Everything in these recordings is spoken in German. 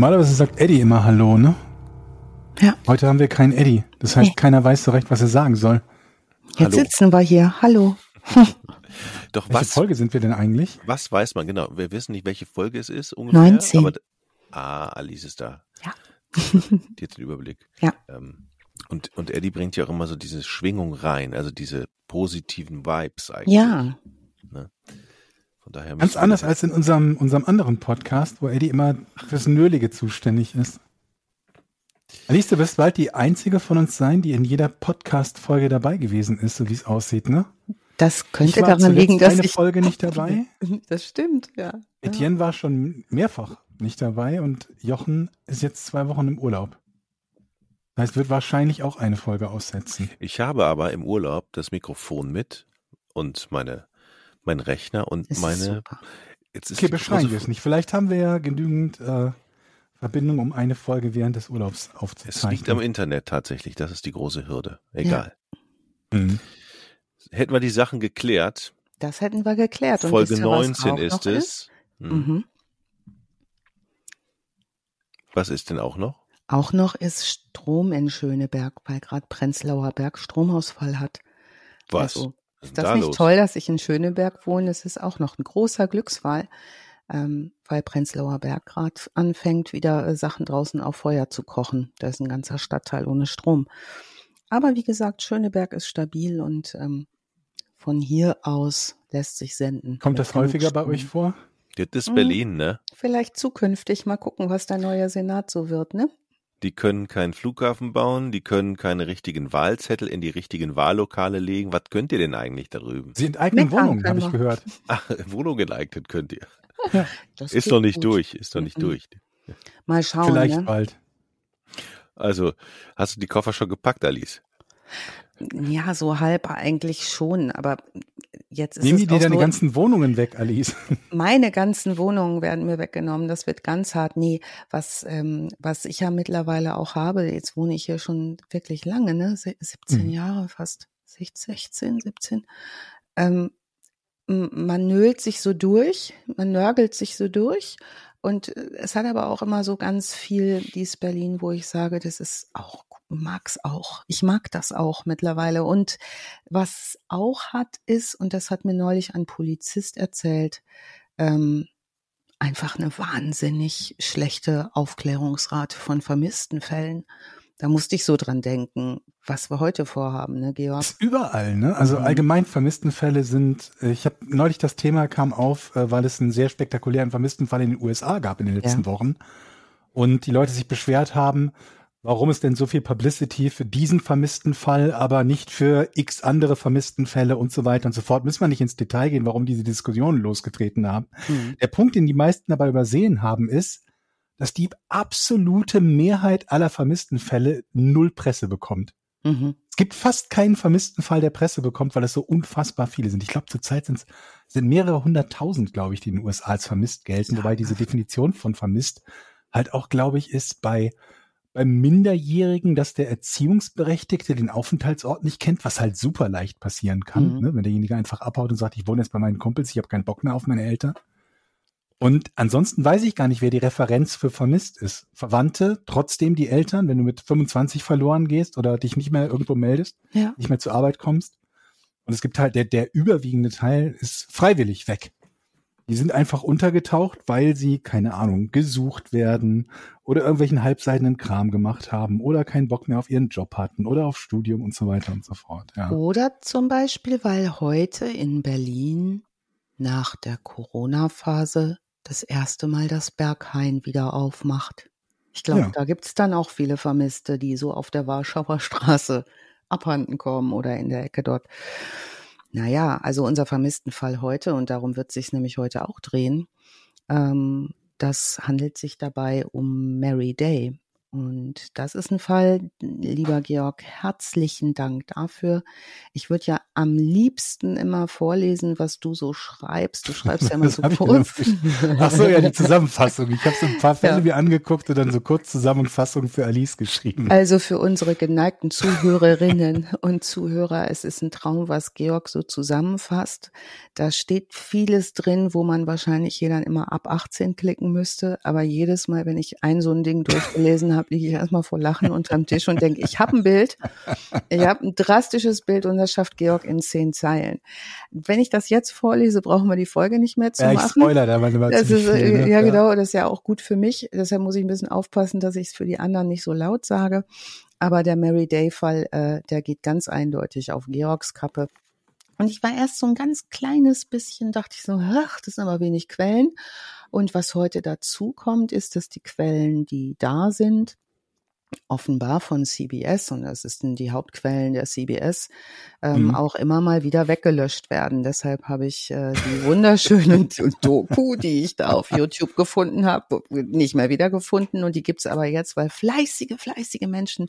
Normalerweise sagt Eddie immer Hallo, ne? Ja. Heute haben wir keinen Eddie. Das heißt, Nee. keiner weiß so recht, was er sagen soll. Jetzt Hallo. sitzen wir hier. Hallo. Doch Welche was, Folge sind wir denn eigentlich? was weiß man genau? Wir wissen nicht, welche Folge es ist ungefähr. 19. Aber, ah, Alice ist da. Ja. Die hat den Überblick. Ja. Ähm, und, und Eddie bringt ja auch immer so diese Schwingung rein, also diese positiven Vibes eigentlich. Ja. Von daher Ganz anders als in unserem, unserem anderen Podcast, wo Eddie immer fürs Nölige zuständig ist. Alice, du wirst bald die einzige von uns sein, die in jeder Podcast-Folge dabei gewesen ist, so wie es aussieht, ne? Das könnte ich war daran liegen, dass eine ich. Folge nicht dabei. Das stimmt, ja. ja. Etienne war schon mehrfach nicht dabei und Jochen ist jetzt zwei Wochen im Urlaub. Das heißt, wird wahrscheinlich auch eine Folge aussetzen. Ich habe aber im Urlaub das Mikrofon mit und meine, mein Rechner und ist meine. super. Jetzt ist Okay, beschreiben wir es nicht. Vielleicht haben wir ja genügend äh, Verbindung, um eine Folge während des Urlaubs Es liegt am aufzuzeichnen. Internet tatsächlich. Das ist die große Hürde. Egal. Mhm. Hätten wir die Sachen geklärt. Das hätten wir geklärt. Und Folge wisst ihr, was 19 auch ist es. Hm. Mhm. Was ist denn auch noch? Auch noch ist Strom in Schöneberg, weil gerade Prenzlauer Berg Stromausfall hat. Was? Also, Was ist ist das da nicht los? toll, dass ich in Schöneberg wohne? Es ist auch noch ein großer Glücksfall, ähm, weil Prenzlauer Berg gerade anfängt, wieder äh, Sachen draußen auf Feuer zu kochen. Da ist ein ganzer Stadtteil ohne Strom. Aber wie gesagt, Schöneberg ist stabil und ähm, von hier aus lässt sich senden. Kommt das häufiger bei euch vor? Das ist Mhm. Berlin, ne? Vielleicht zukünftig mal gucken, was der neue Senat so wird, ne? Die können keinen Flughafen bauen, die können keine richtigen Wahlzettel in die richtigen Wahllokale legen. Was könnt ihr denn eigentlich da drüben? Sie enteignen Wohnungen, habe ich gehört. Ach, Wohnung geeignet könnt ihr. Das Ist noch nicht gut. durch, ist noch nicht Mhm. durch. Mal schauen. Vielleicht ne? bald. Also, hast du die Koffer schon gepackt, Alice? Ja, so halb eigentlich schon, aber jetzt ist Nehmen es die dir deine so, ganzen Wohnungen weg, Alice? meine ganzen Wohnungen werden mir weggenommen. Das wird ganz hart. Nee, was, ähm, was ich ja mittlerweile auch habe, jetzt wohne ich hier schon wirklich lange, ne? Se- 17 Mhm. Jahre fast, 16, 17. Ähm, man nölt sich so durch, man nörgelt sich so durch. Und äh, es hat aber auch immer so ganz viel dies Berlin, wo ich sage, das ist auch, mag's auch. Ich mag das auch mittlerweile. Und was auch hat, ist, und das hat mir neulich ein Polizist erzählt, ähm, einfach eine wahnsinnig schlechte Aufklärungsrate von vermissten Fällen. Da musste ich so dran denken, was wir heute vorhaben, ne, Georg? Überall, ne? Also Mhm. allgemein vermissten Fälle sind, äh, ich habe neulich das Thema kam auf, äh, weil es einen sehr spektakulären vermissten Fall in den USA gab in den letzten Ja. Wochen. Und die Leute sich beschwert haben, warum es denn so viel Publicity für diesen vermissten Fall, aber nicht für x andere vermissten Fälle und so weiter und so fort. Müssen wir nicht ins Detail gehen, warum diese Diskussionen losgetreten haben. Hm. Der Punkt, den die meisten dabei übersehen haben, ist, dass die absolute Mehrheit aller vermissten Fälle null Presse bekommt. Mhm. Es gibt fast keinen vermissten Fall, der Presse bekommt, weil es so unfassbar viele sind. Ich glaube, zurzeit sind's, sind mehrere hunderttausend, glaube ich, die in den USA als vermisst gelten, wobei diese Definition von vermisst halt auch, glaube ich, ist bei beim Minderjährigen, dass der Erziehungsberechtigte den Aufenthaltsort nicht kennt, was halt super leicht passieren kann, Mhm. ne? wenn derjenige einfach abhaut und sagt, ich wohne jetzt bei meinen Kumpels, ich habe keinen Bock mehr auf meine Eltern. Und ansonsten weiß ich gar nicht, wer die Referenz für vermisst ist. Verwandte, trotzdem die Eltern, wenn du mit 25 verloren gehst oder dich nicht mehr irgendwo meldest, Ja. nicht mehr zur Arbeit kommst. Und es gibt halt, der, der überwiegende Teil ist freiwillig weg. Die sind einfach untergetaucht, weil sie, keine Ahnung, gesucht werden oder irgendwelchen halbseidenen Kram gemacht haben oder keinen Bock mehr auf ihren Job hatten oder auf Studium und so weiter und so fort. Ja. Oder zum Beispiel, weil heute in Berlin nach der Corona-Phase das erste Mal das Berghain wieder aufmacht. Ich glaube, Ja. da gibt's dann auch viele Vermisste, die so auf der Warschauer Straße abhanden kommen oder in der Ecke dort. Naja, also unser vermissten Fall heute, und darum wird sich nämlich heute auch drehen, ähm, das handelt sich dabei um Mary Day. Und das ist ein Fall, lieber Georg, herzlichen Dank dafür. Ich würde ja am liebsten immer vorlesen, was du so schreibst. Du schreibst ja immer so kurz. Ach so, ja, die Zusammenfassung. Ich habe so ein paar Fälle ja. mir angeguckt und dann so kurz Zusammenfassung für Alice geschrieben. Also für unsere geneigten Zuhörerinnen und Zuhörer, es ist ein Traum, was Georg so zusammenfasst. Da steht vieles drin, wo man wahrscheinlich hier dann immer ab 18 klicken müsste. Aber jedes Mal, wenn ich ein so ein Ding durchgelesen habe, habe, liege ich erstmal vor Lachen unterm Tisch und denke, ich habe ein Bild, ich habe ein drastisches Bild und das schafft Georg in zehn Zeilen. Wenn ich das jetzt vorlese, brauchen wir die Folge nicht mehr zu ja, machen. Ich spoiler da mal das ist, viel, ne? Ja, genau, das ist ja auch gut für mich. Deshalb muss ich ein bisschen aufpassen, dass ich es für die anderen nicht so laut sage. Aber der Mary Day-Fall, äh, der geht ganz eindeutig auf Georgs Kappe. Und ich war erst so ein ganz kleines bisschen, dachte ich so, ach, das sind aber wenig Quellen. Und was heute dazu kommt, ist, dass die Quellen, die da sind, offenbar von CBS, und das sind die Hauptquellen der CBS, ähm, mhm. auch immer mal wieder weggelöscht werden. Deshalb habe ich äh, die wunderschöne Doku, die ich da auf YouTube gefunden habe, nicht mehr wiedergefunden. Und die gibt's aber jetzt, weil fleißige, fleißige Menschen,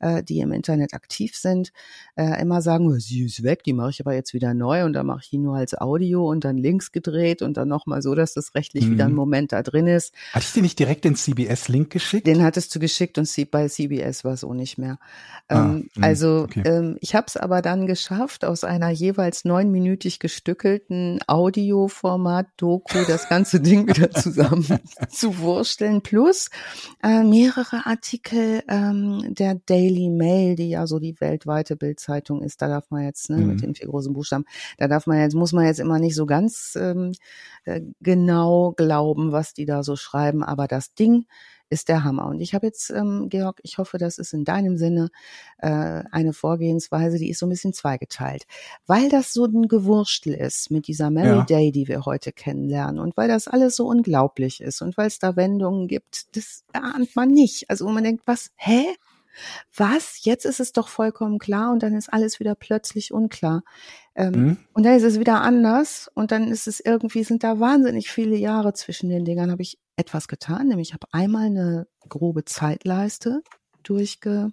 äh, die im Internet aktiv sind, äh, immer sagen, oh, sie ist weg, die mache ich aber jetzt wieder neu und dann mache ich die nur als Audio und dann links gedreht und dann nochmal so, dass das rechtlich mhm. wieder ein mhm. Moment da drin ist. Hatte ich dir nicht direkt den CBS-Link geschickt? Den hattest du geschickt und CBS bei CBS war es auch nicht mehr. Ah, ähm, mh, also okay. ähm, ich habe es aber dann geschafft, aus einer jeweils neunminütig gestückelten Audioformat-Doku das ganze Ding wieder zusammen zu wursteln. Plus äh, mehrere Artikel ähm, der Daily Mail, die ja so die weltweite Bildzeitung ist. Da darf man jetzt ne, mhm. mit den vier großen Buchstaben, da darf man jetzt muss man jetzt immer nicht so ganz ähm, äh, genau glauben, was die da so schreiben. Aber das Ding ist der Hammer. Und ich habe jetzt, ähm, Georg, ich hoffe, das ist in deinem Sinne äh, eine Vorgehensweise, die ist so ein bisschen zweigeteilt. Weil das so ein Gewurstel ist mit dieser Mary ja. Day, die wir heute kennenlernen und weil das alles so unglaublich ist und weil es da Wendungen gibt, das ahnt man nicht. Also wo man denkt, was, hä? Was? Jetzt ist es doch vollkommen klar und dann ist alles wieder plötzlich unklar. Ähm, mhm. Und dann ist es wieder anders und dann ist es irgendwie, sind da wahnsinnig viele Jahre zwischen den Dingern, habe ich etwas getan, nämlich ich habe einmal eine grobe Zeitleiste durchgeschrieben,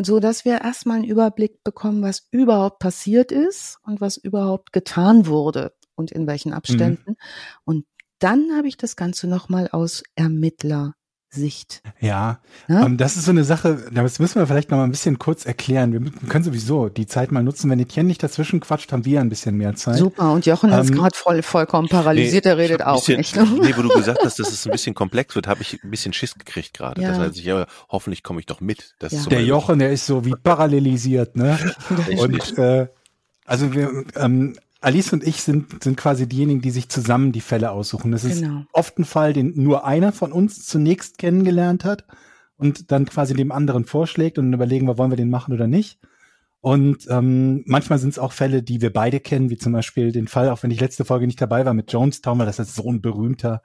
so dass wir erstmal einen Überblick bekommen, was überhaupt passiert ist und was überhaupt getan wurde und in welchen mhm. Abständen. Mhm. Und dann habe ich das Ganze nochmal aus Ermittler Sicht. Ja, ja? Ähm, das ist so eine Sache, das müssen wir vielleicht noch mal ein bisschen kurz erklären. Wir können sowieso die Zeit mal nutzen. Wenn Etienne nicht dazwischen quatscht, haben wir ein bisschen mehr Zeit. Super, und Jochen ähm, ist gerade voll, vollkommen paralysiert, nee, er redet auch bisschen, nicht. Nee, wo du gesagt hast, dass es ein bisschen komplex wird, habe ich ein bisschen Schiss gekriegt gerade. Ja. Das heißt, ich, ja, hoffentlich komme ich doch mit. Das ja. der Jochen, der ist so wie parallelisiert, ne? und äh, also wir, ähm, Alice und ich sind, sind quasi diejenigen, die sich zusammen die Fälle aussuchen. Das genau. ist oft ein Fall, den nur einer von uns zunächst kennengelernt hat und dann quasi dem anderen vorschlägt und überlegen wir, wollen wir den machen oder nicht. Und ähm, manchmal sind es auch Fälle, die wir beide kennen, wie zum Beispiel den Fall, auch wenn ich letzte Folge nicht dabei war mit Jonestown, weil das ist so ein berühmter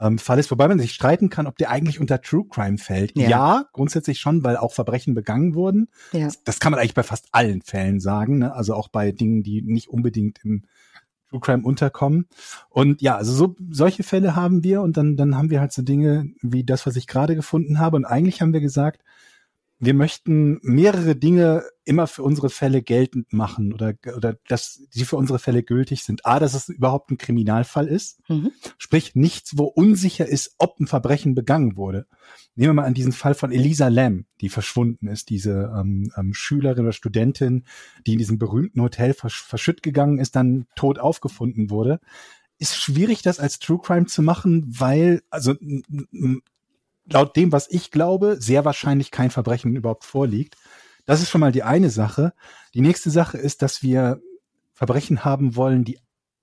ähm, Fall ist, wobei man sich streiten kann, ob der eigentlich unter True Crime fällt. Ja, ja grundsätzlich schon, weil auch Verbrechen begangen wurden. Ja. Das, das, kann man eigentlich bei fast allen Fällen sagen, ne? also auch bei Dingen, die nicht unbedingt im True Crime unterkommen. Und ja, also so solche Fälle haben wir und dann dann haben wir halt so Dinge wie das, was ich gerade gefunden habe. Und eigentlich haben wir gesagt, wir möchten mehrere Dinge immer für unsere Fälle geltend machen oder, oder dass sie für unsere Fälle gültig sind. A, dass es überhaupt ein Kriminalfall ist. Mhm. Sprich, nichts, wo unsicher ist, ob ein Verbrechen begangen wurde. Nehmen wir mal an diesen Fall von Elisa Lam, die verschwunden ist, diese ähm, ähm, Schülerin oder Studentin, die in diesem berühmten Hotel versch verschütt gegangen ist, dann tot aufgefunden wurde ist schwierig, das als True Crime zu machen, weil, also laut dem, was ich glaube, sehr wahrscheinlich kein Verbrechen überhaupt vorliegt. Das ist schon mal die eine Sache. Die nächste Sache ist, dass wir Verbrechen haben wollen, die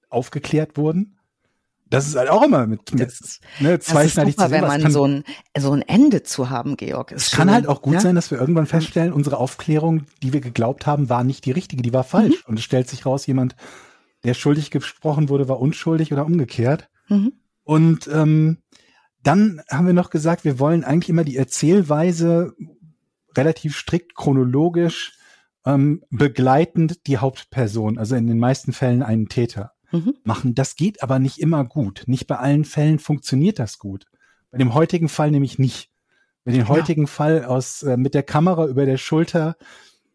aufgeklärt wurden. Das ist halt auch immer mit, mit das, ne, zweischneidig ist super, wenn man kann, so ein so ein Ende zu haben, Georg. Es kann halt auch gut ja? sein, dass wir irgendwann feststellen, unsere Aufklärung, die wir geglaubt haben, war nicht die richtige, die war falsch. Mhm. Und es stellt sich raus, jemand, der schuldig gesprochen wurde, war unschuldig oder umgekehrt. Mhm. Und ähm, dann haben wir noch gesagt, wir wollen eigentlich immer die Erzählweise relativ strikt chronologisch ähm, begleitend die Hauptperson, also in den meisten Fällen einen Täter mhm. machen. Das geht aber nicht immer gut. Nicht bei allen Fällen funktioniert das gut. Bei dem heutigen Fall nämlich nicht. Mit den heutigen ja. Fall aus äh, mit der Kamera über der Schulter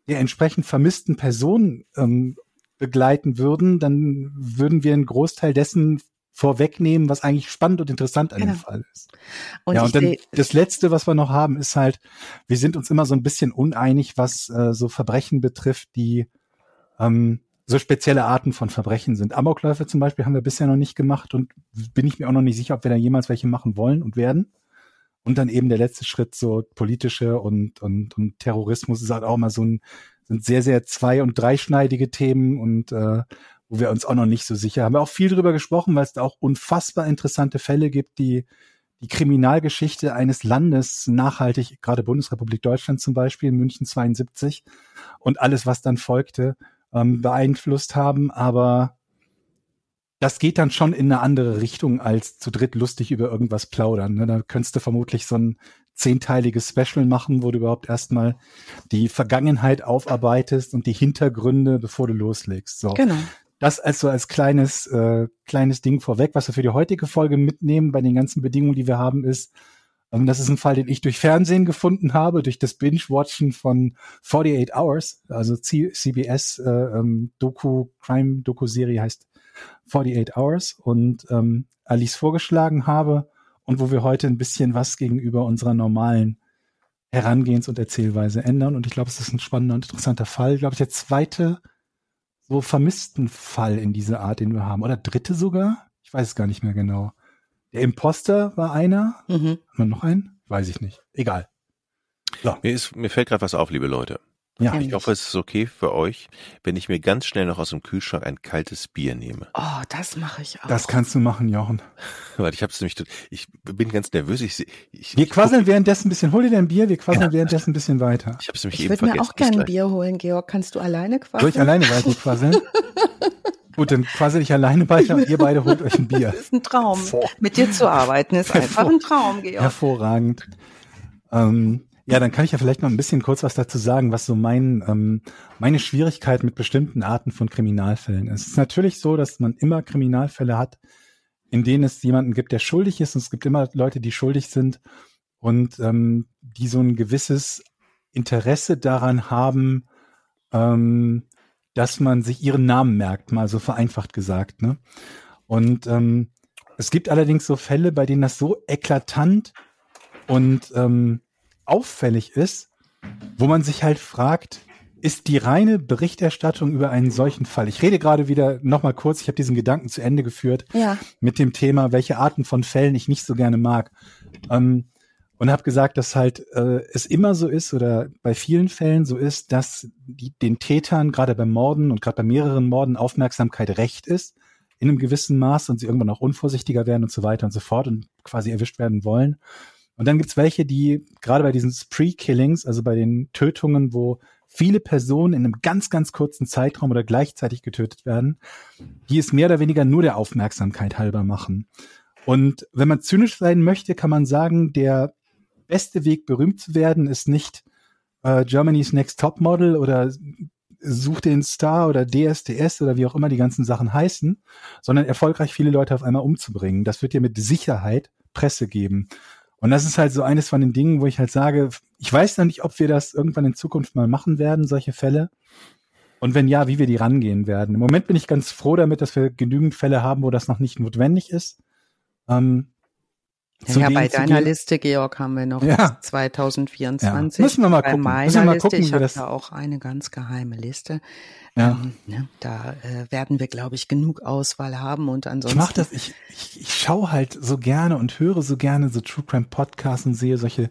der entsprechend vermissten Person ähm, begleiten würden, dann würden wir einen Großteil dessen vorwegnehmen, was eigentlich spannend und interessant an genau. dem Fall ist. Und ja, und dann das Letzte, was wir noch haben, ist halt, wir sind uns immer so ein bisschen uneinig, was äh, so Verbrechen betrifft, die ähm, so spezielle Arten von Verbrechen sind. Amokläufe zum Beispiel haben wir bisher noch nicht gemacht und bin ich mir auch noch nicht sicher, ob wir da jemals welche machen wollen und werden. Und dann eben der letzte Schritt, so politische und, und, und Terrorismus ist halt auch mal so ein, sind sehr, sehr zwei- und dreischneidige Themen und äh, wo wir uns auch noch nicht so sicher haben. Wir auch viel drüber gesprochen, weil es da auch unfassbar interessante Fälle gibt, die die Kriminalgeschichte eines Landes nachhaltig, gerade Bundesrepublik Deutschland zum Beispiel, München 72 und alles, was dann folgte, ähm, beeinflusst haben. Aber das geht dann schon in eine andere Richtung als zu dritt lustig über irgendwas plaudern. Ne? Da könntest du vermutlich so ein zehnteiliges Special machen, wo du überhaupt erstmal die Vergangenheit aufarbeitest und die Hintergründe, bevor du loslegst. So. Genau. Das also als kleines, äh, kleines Ding vorweg. Was wir für die heutige Folge mitnehmen bei den ganzen Bedingungen, die wir haben, ist, ähm, das ist ein Fall, den ich durch Fernsehen gefunden habe, durch das Binge-Watchen von 48 Hours, also CBS äh, ähm, Doku, Crime-Doku-Serie heißt 48 Hours und ähm, Alice vorgeschlagen habe und wo wir heute ein bisschen was gegenüber unserer normalen Herangehens- und Erzählweise ändern. Und ich glaube, es ist ein spannender und interessanter Fall. Ich glaube, der zweite so vermissten Fall in dieser Art, den wir haben. Oder dritte sogar? Ich weiß es gar nicht mehr genau. Der Imposter war einer. Mhm. Haben wir noch einen? Weiß ich nicht. Egal. So. Mir, ist, mir fällt gerade was auf, liebe Leute. Ja. Ich hoffe, es ist okay für euch, wenn ich mir ganz schnell noch aus dem Kühlschrank ein kaltes Bier nehme. Oh, das mache ich auch. Das kannst du machen, Jochen. Weil ich hab's nämlich, ich bin ganz nervös. Ich, ich, wir quasseln währenddessen ein bisschen. Hol dir dein Bier, wir quasseln ja. währenddessen ein bisschen weiter. Ich hab's nämlich ich eben vergessen. Ich würde mir auch gerne ein Bier holen, Georg. Kannst du alleine quasseln? Soll ich alleine weiter quasseln? Gut, dann quassel ich alleine weiter und ihr beide holt euch ein Bier. Das ist ein Traum. Vor. Mit dir zu arbeiten ist einfach ein Traum, Georg. Hervorragend. Ähm, ja, dann kann ich ja vielleicht noch ein bisschen kurz was dazu sagen, was so mein, ähm, meine Schwierigkeit mit bestimmten Arten von Kriminalfällen ist. Es ist natürlich so, dass man immer Kriminalfälle hat, in denen es jemanden gibt, der schuldig ist und es gibt immer Leute, die schuldig sind und ähm, die so ein gewisses Interesse daran haben, ähm, dass man sich ihren Namen merkt, mal so vereinfacht gesagt. Ne? Und ähm, es gibt allerdings so Fälle, bei denen das so eklatant und ähm, auffällig ist, wo man sich halt fragt, ist die reine Berichterstattung über einen solchen Fall. Ich rede gerade wieder nochmal kurz, ich habe diesen Gedanken zu Ende geführt ja. mit dem Thema, welche Arten von Fällen ich nicht so gerne mag. Ähm, und habe gesagt, dass halt äh, es immer so ist oder bei vielen Fällen so ist, dass die, den Tätern gerade beim Morden und gerade bei mehreren Morden Aufmerksamkeit recht ist in einem gewissen Maß und sie irgendwann auch unvorsichtiger werden und so weiter und so fort und quasi erwischt werden wollen. Und dann gibt's welche, die gerade bei diesen Spree-Killings, also bei den Tötungen, wo viele Personen in einem ganz, ganz kurzen Zeitraum oder gleichzeitig getötet werden, die es mehr oder weniger nur der Aufmerksamkeit halber machen. Und wenn man zynisch sein möchte, kann man sagen, der beste Weg, berühmt zu werden, ist nicht äh, Germany's Next Top Model oder Such den Star oder DSDS oder wie auch immer die ganzen Sachen heißen, sondern erfolgreich viele Leute auf einmal umzubringen. Das wird dir mit Sicherheit Presse geben. Und das ist halt so eines von den Dingen, wo ich halt sage, ich weiß noch nicht, ob wir das irgendwann in Zukunft mal machen werden, solche Fälle. Und wenn ja, wie wir die rangehen werden. Im Moment bin ich ganz froh damit, dass wir genügend Fälle haben, wo das noch nicht notwendig ist. Ähm, ja, bei deiner Liste, Georg, haben wir noch ja. 2024. Ja. Müssen wir mal bei gucken. Meiner Müssen wir mal Liste, gucken, ich habe da auch eine ganz geheime Liste. Ja. Ähm, ne, da äh, werden wir, glaube ich, genug Auswahl haben und ansonsten. Ich mach das, ich, ich, ich schaue halt so gerne und höre so gerne so True Crime Podcasts und sehe solche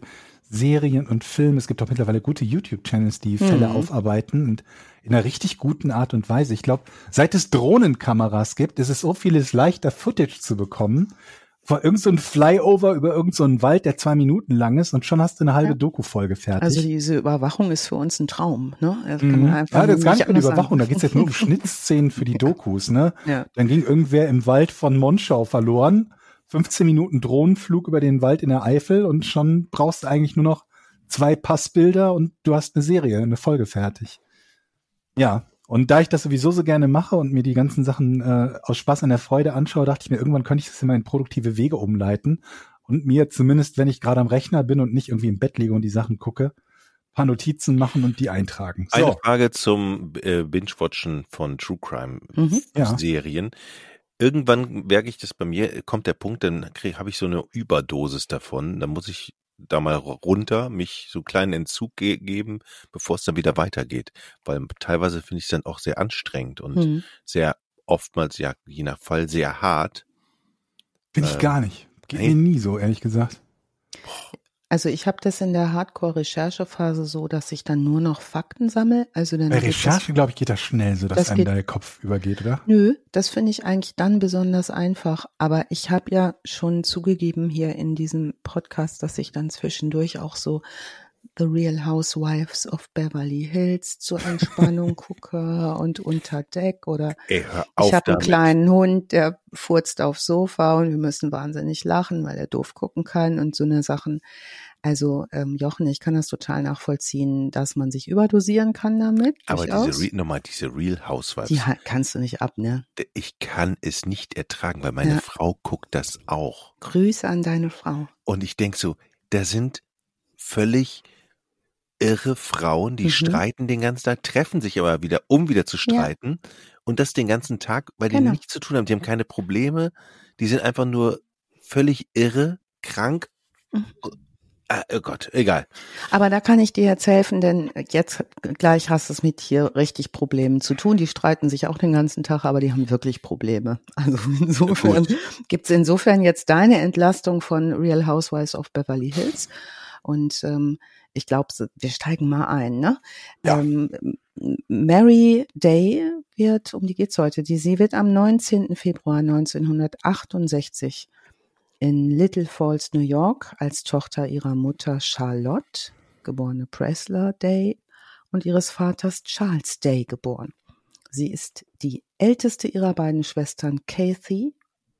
Serien und Filme. Es gibt auch mittlerweile gute YouTube-Channels, die Fälle mhm. aufarbeiten und in einer richtig guten Art und Weise. Ich glaube, seit es Drohnenkameras gibt, ist es so vieles leichter, Footage zu bekommen, vor irgendein so Flyover über irgendeinen so Wald, der zwei Minuten lang ist und schon hast du eine halbe ja. Doku-Folge fertig. Also diese Überwachung ist für uns ein Traum, ne? Das mhm. ja, das ist gar nicht um Überwachung, da geht's jetzt nur um Schnittszenen für die Dokus, ne? Ja. Dann ging irgendwer im Wald von Monschau verloren, 15 Minuten Drohnenflug über den Wald in der Eifel und schon brauchst du eigentlich nur noch zwei Passbilder und du hast eine Serie, eine Folge fertig. Ja, und da ich das sowieso so gerne mache und mir die ganzen Sachen äh, aus Spaß an der Freude anschaue, dachte ich mir, irgendwann könnte ich das immer in produktive Wege umleiten und mir zumindest, wenn ich gerade am Rechner bin und nicht irgendwie im Bett liege und die Sachen gucke, paar Notizen machen und die eintragen. So. Eine Frage zum äh, Binge-Watchen von True Crime mhm. Serien. Ja. Irgendwann merke ich das bei mir, kommt der Punkt, dann habe ich so eine Überdosis davon. Dann muss ich da mal runter, mich so einen kleinen Entzug ge geben, bevor es dann wieder weitergeht. Weil teilweise finde ich es dann auch sehr anstrengend und mhm. sehr oftmals, ja, je nach Fall sehr hart. Finde ich äh, gar nicht. Geht mir nie so, ehrlich gesagt. Also ich habe das in der Hardcore-Recherchephase so, dass ich dann nur noch Fakten sammle. Also dann Bei Recherche, glaube ich, geht das schnell, so dass das einem geht, der Kopf übergeht, oder? Nö, das finde ich eigentlich dann besonders einfach. Aber ich habe ja schon zugegeben hier in diesem Podcast, dass ich dann zwischendurch auch so The Real Housewives of Beverly Hills zur Entspannung gucke und unter Deck oder Ey, ich habe einen kleinen Hund, der furzt aufs Sofa und wir müssen wahnsinnig lachen, weil er doof gucken kann und so eine Sachen. Also ähm, Jochen, ich kann das total nachvollziehen, dass man sich überdosieren kann damit. Aber diese, nochmal diese Real Housewives. Die kannst du nicht ab, ne? Ich kann es nicht ertragen, weil meine ja. Frau guckt das auch. Grüße an deine Frau. Und ich denk so, da sind völlig irre Frauen, die mhm. streiten den ganzen Tag, treffen sich aber wieder, um wieder zu streiten. Ja. Und das den ganzen Tag, weil die genau. nichts zu tun haben. Die haben keine Probleme. Die sind einfach nur völlig irre, krank. Mhm. Ah, oh Gott, egal. Aber da kann ich dir jetzt helfen, denn jetzt gleich hast du es mit hier richtig Problemen zu tun. Die streiten sich auch den ganzen Tag, aber die haben wirklich Probleme. Also insofern gibt es insofern jetzt deine Entlastung von Real Housewives of Beverly Hills. Und ähm, ich glaube, wir steigen mal ein. Ne? Ja. Ähm, Mary Day wird, um die geht's heute, die, sie wird am 19. Februar 1968 in Little Falls, New York, als Tochter ihrer Mutter Charlotte, geborene Pressler Day, und ihres Vaters Charles Day geboren. Sie ist die älteste ihrer beiden Schwestern Kathy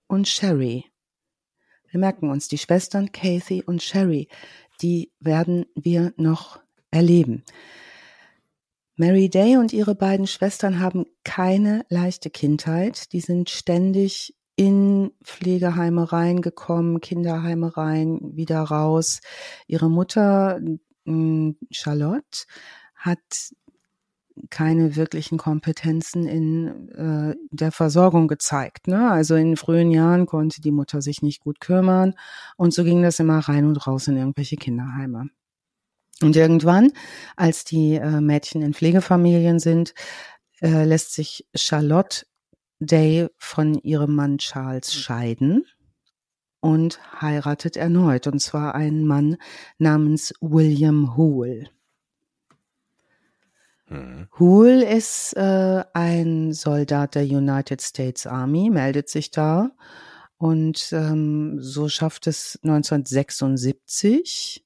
und Sherry. Wir merken uns, die Schwestern Kathy und Sherry die werden wir noch erleben. Mary Day und ihre beiden Schwestern haben keine leichte Kindheit. Die sind ständig in Pflegeheime reingekommen, Kinderheime rein, wieder raus. Ihre Mutter, Charlotte, hat keine wirklichen Kompetenzen in äh, der Versorgung gezeigt. Ne? Also in frühen Jahren konnte die Mutter sich nicht gut kümmern und so ging das immer rein und raus in irgendwelche Kinderheime. Und irgendwann, als die äh, Mädchen in Pflegefamilien sind, äh, lässt sich Charlotte Day von ihrem Mann Charles scheiden und heiratet erneut, und zwar einen Mann namens William Hoole. Mhm. Hool ist äh, ein Soldat der United States Army, meldet sich da und ähm, so schafft es 1976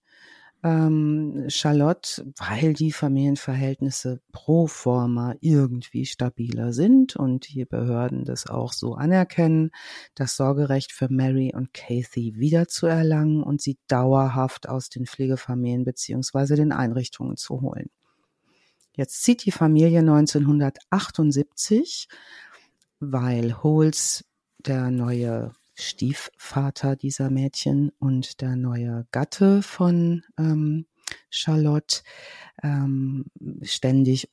ähm, Charlotte, weil die Familienverhältnisse pro forma irgendwie stabiler sind und die Behörden das auch so anerkennen, das Sorgerecht für Mary und Kathy wiederzuerlangen und sie dauerhaft aus den Pflegefamilien beziehungsweise den Einrichtungen zu holen. Jetzt zieht die Familie 1978, weil Holes, der neue Stiefvater dieser Mädchen und der neue Gatte von ähm, Charlotte, ähm, ständig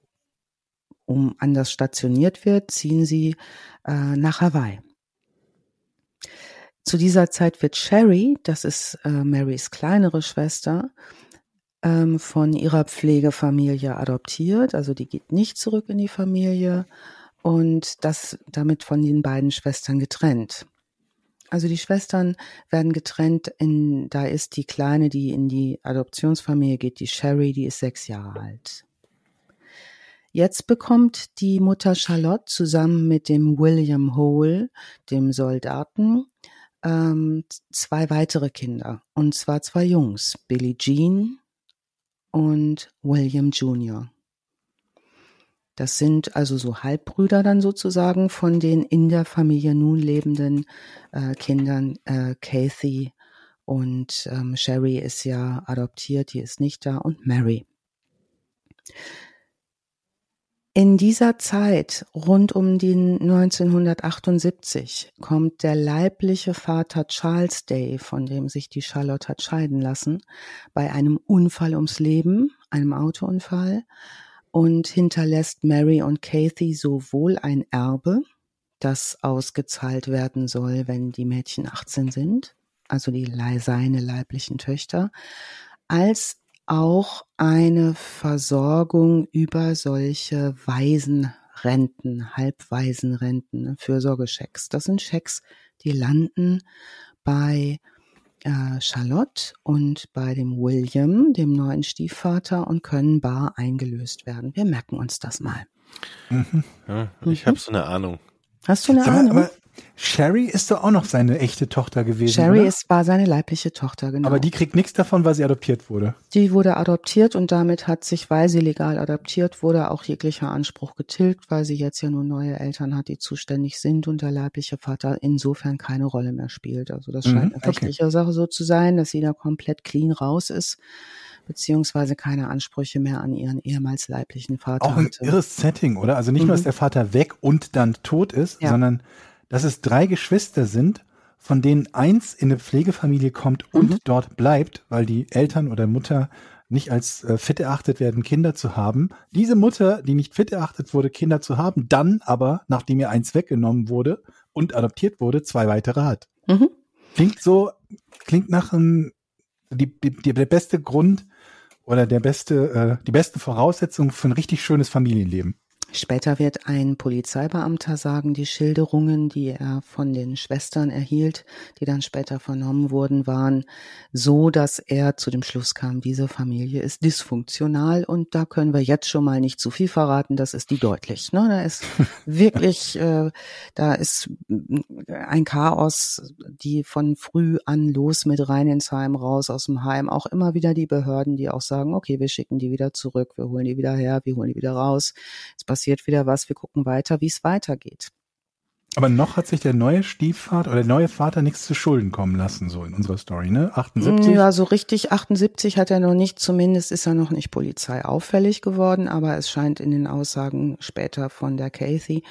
um anders stationiert wird, ziehen sie äh, nach Hawaii. Zu dieser Zeit wird Sherry, das ist äh, Marys kleinere Schwester, ähm, von ihrer Pflegefamilie adoptiert. Also die geht nicht zurück in die Familie und das damit von den beiden Schwestern getrennt. Also die Schwestern werden getrennt. In, da ist die Kleine, die in die Adoptionsfamilie geht, die Sherry, die ist sechs Jahre alt. Jetzt bekommt die Mutter Charlotte zusammen mit dem William Hole, dem Soldaten, ähm, zwei weitere Kinder. Und zwar zwei Jungs, Billie Jean und William Jr. Das sind also so Halbbrüder dann sozusagen von den in der Familie nun lebenden äh, Kindern. Äh, Kathy und ähm, Sherry ist ja adoptiert, die ist nicht da und Mary. In dieser Zeit, rund um den 1978, kommt der leibliche Vater Charles Day, von dem sich die Charlotte hat scheiden lassen, bei einem Unfall ums Leben, einem Autounfall, und hinterlässt Mary und Kathy sowohl ein Erbe, das ausgezahlt werden soll, wenn die Mädchen 18 sind, also die seine leiblichen Töchter, als auch eine Versorgung über solche Waisenrenten, Halbwaisenrenten, ne, Fürsorgeschecks. Das sind Schecks, die landen bei äh, Charlotte und bei dem William, dem neuen Stiefvater, und können bar eingelöst werden. Wir merken uns das mal. Mhm. Ja, ich mhm. habe so eine Ahnung. Hast du eine aber, Ahnung? Aber Sherry ist doch auch noch seine echte Tochter gewesen. Sherry oder? ist, war seine leibliche Tochter, genau. Aber die kriegt nichts davon, weil sie adoptiert wurde. Die wurde adoptiert und damit hat sich, weil sie legal adoptiert wurde, auch jeglicher Anspruch getilgt, weil sie jetzt ja nur neue Eltern hat, die zuständig sind und der leibliche Vater insofern keine Rolle mehr spielt. Also das scheint mhm, eine rechtliche okay. Sache so zu sein, dass sie da komplett clean raus ist beziehungsweise keine Ansprüche mehr an ihren ehemals leiblichen Vater Auch ein hatte. irres Setting, oder? Also nicht mhm. nur, dass der Vater weg und dann tot ist, ja. sondern dass es drei Geschwister sind, von denen eins in eine Pflegefamilie kommt und mhm. dort bleibt, weil die Eltern oder Mutter nicht als äh, fit erachtet werden, Kinder zu haben. Diese Mutter, die nicht fit erachtet wurde, Kinder zu haben, dann aber, nachdem ihr eins weggenommen wurde und adoptiert wurde, zwei weitere hat. Mhm. Klingt so, klingt nach einem, die, die, der beste Grund oder der beste, äh, die beste Voraussetzung für ein richtig schönes Familienleben. Später wird ein Polizeibeamter sagen, die Schilderungen, die er von den Schwestern erhielt, die dann später vernommen wurden, waren so, dass er zu dem Schluss kam, diese Familie ist dysfunktional und da können wir jetzt schon mal nicht zu viel verraten, das ist die deutlich. Ne? Da ist wirklich, äh, da ist ein Chaos, die von früh an los mit rein ins Heim, raus aus dem Heim, auch immer wieder die Behörden, die auch sagen, okay, wir schicken die wieder zurück, wir holen die wieder her, wir holen die wieder raus. Es passiert wieder was, wir gucken weiter, wie es weitergeht. Aber noch hat sich der neue Stiefvater oder der neue Vater nichts zu Schulden kommen lassen, so in unserer Story, ne? 78? Ja, so richtig 78 hat er noch nicht, zumindest ist er noch nicht polizeiauffällig geworden, aber es scheint in den Aussagen später von der Kathy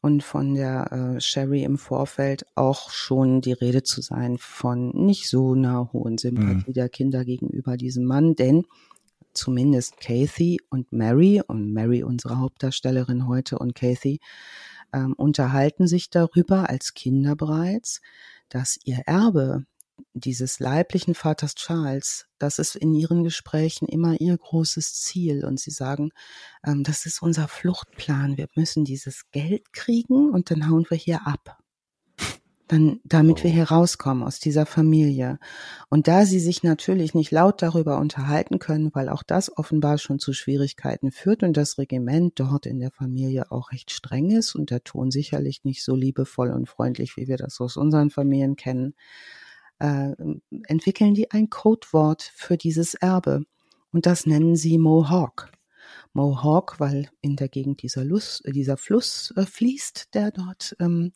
und von der äh, Sherry im Vorfeld auch schon die Rede zu sein von nicht so einer hohen Sympathie mhm. der Kinder gegenüber diesem Mann, denn zumindest Kathy und Mary und Mary unsere Hauptdarstellerin heute und Kathy ähm, unterhalten sich darüber als Kinder bereits, dass ihr Erbe dieses leiblichen Vaters Charles, das ist in ihren Gesprächen immer ihr großes Ziel. Und sie sagen, ähm, das ist unser Fluchtplan. Wir müssen dieses Geld kriegen und dann hauen wir hier ab dann, damit wir hier rauskommen aus dieser Familie. Und da sie sich natürlich nicht laut darüber unterhalten können, weil auch das offenbar schon zu Schwierigkeiten führt und das Regiment dort in der Familie auch recht streng ist und der Ton sicherlich nicht so liebevoll und freundlich, wie wir das aus unseren Familien kennen, äh, entwickeln die ein Codewort für dieses Erbe. Und das nennen sie Mohawk. Mohawk, weil in der Gegend dieser, Lust, dieser Fluss äh, fließt, der dort ähm,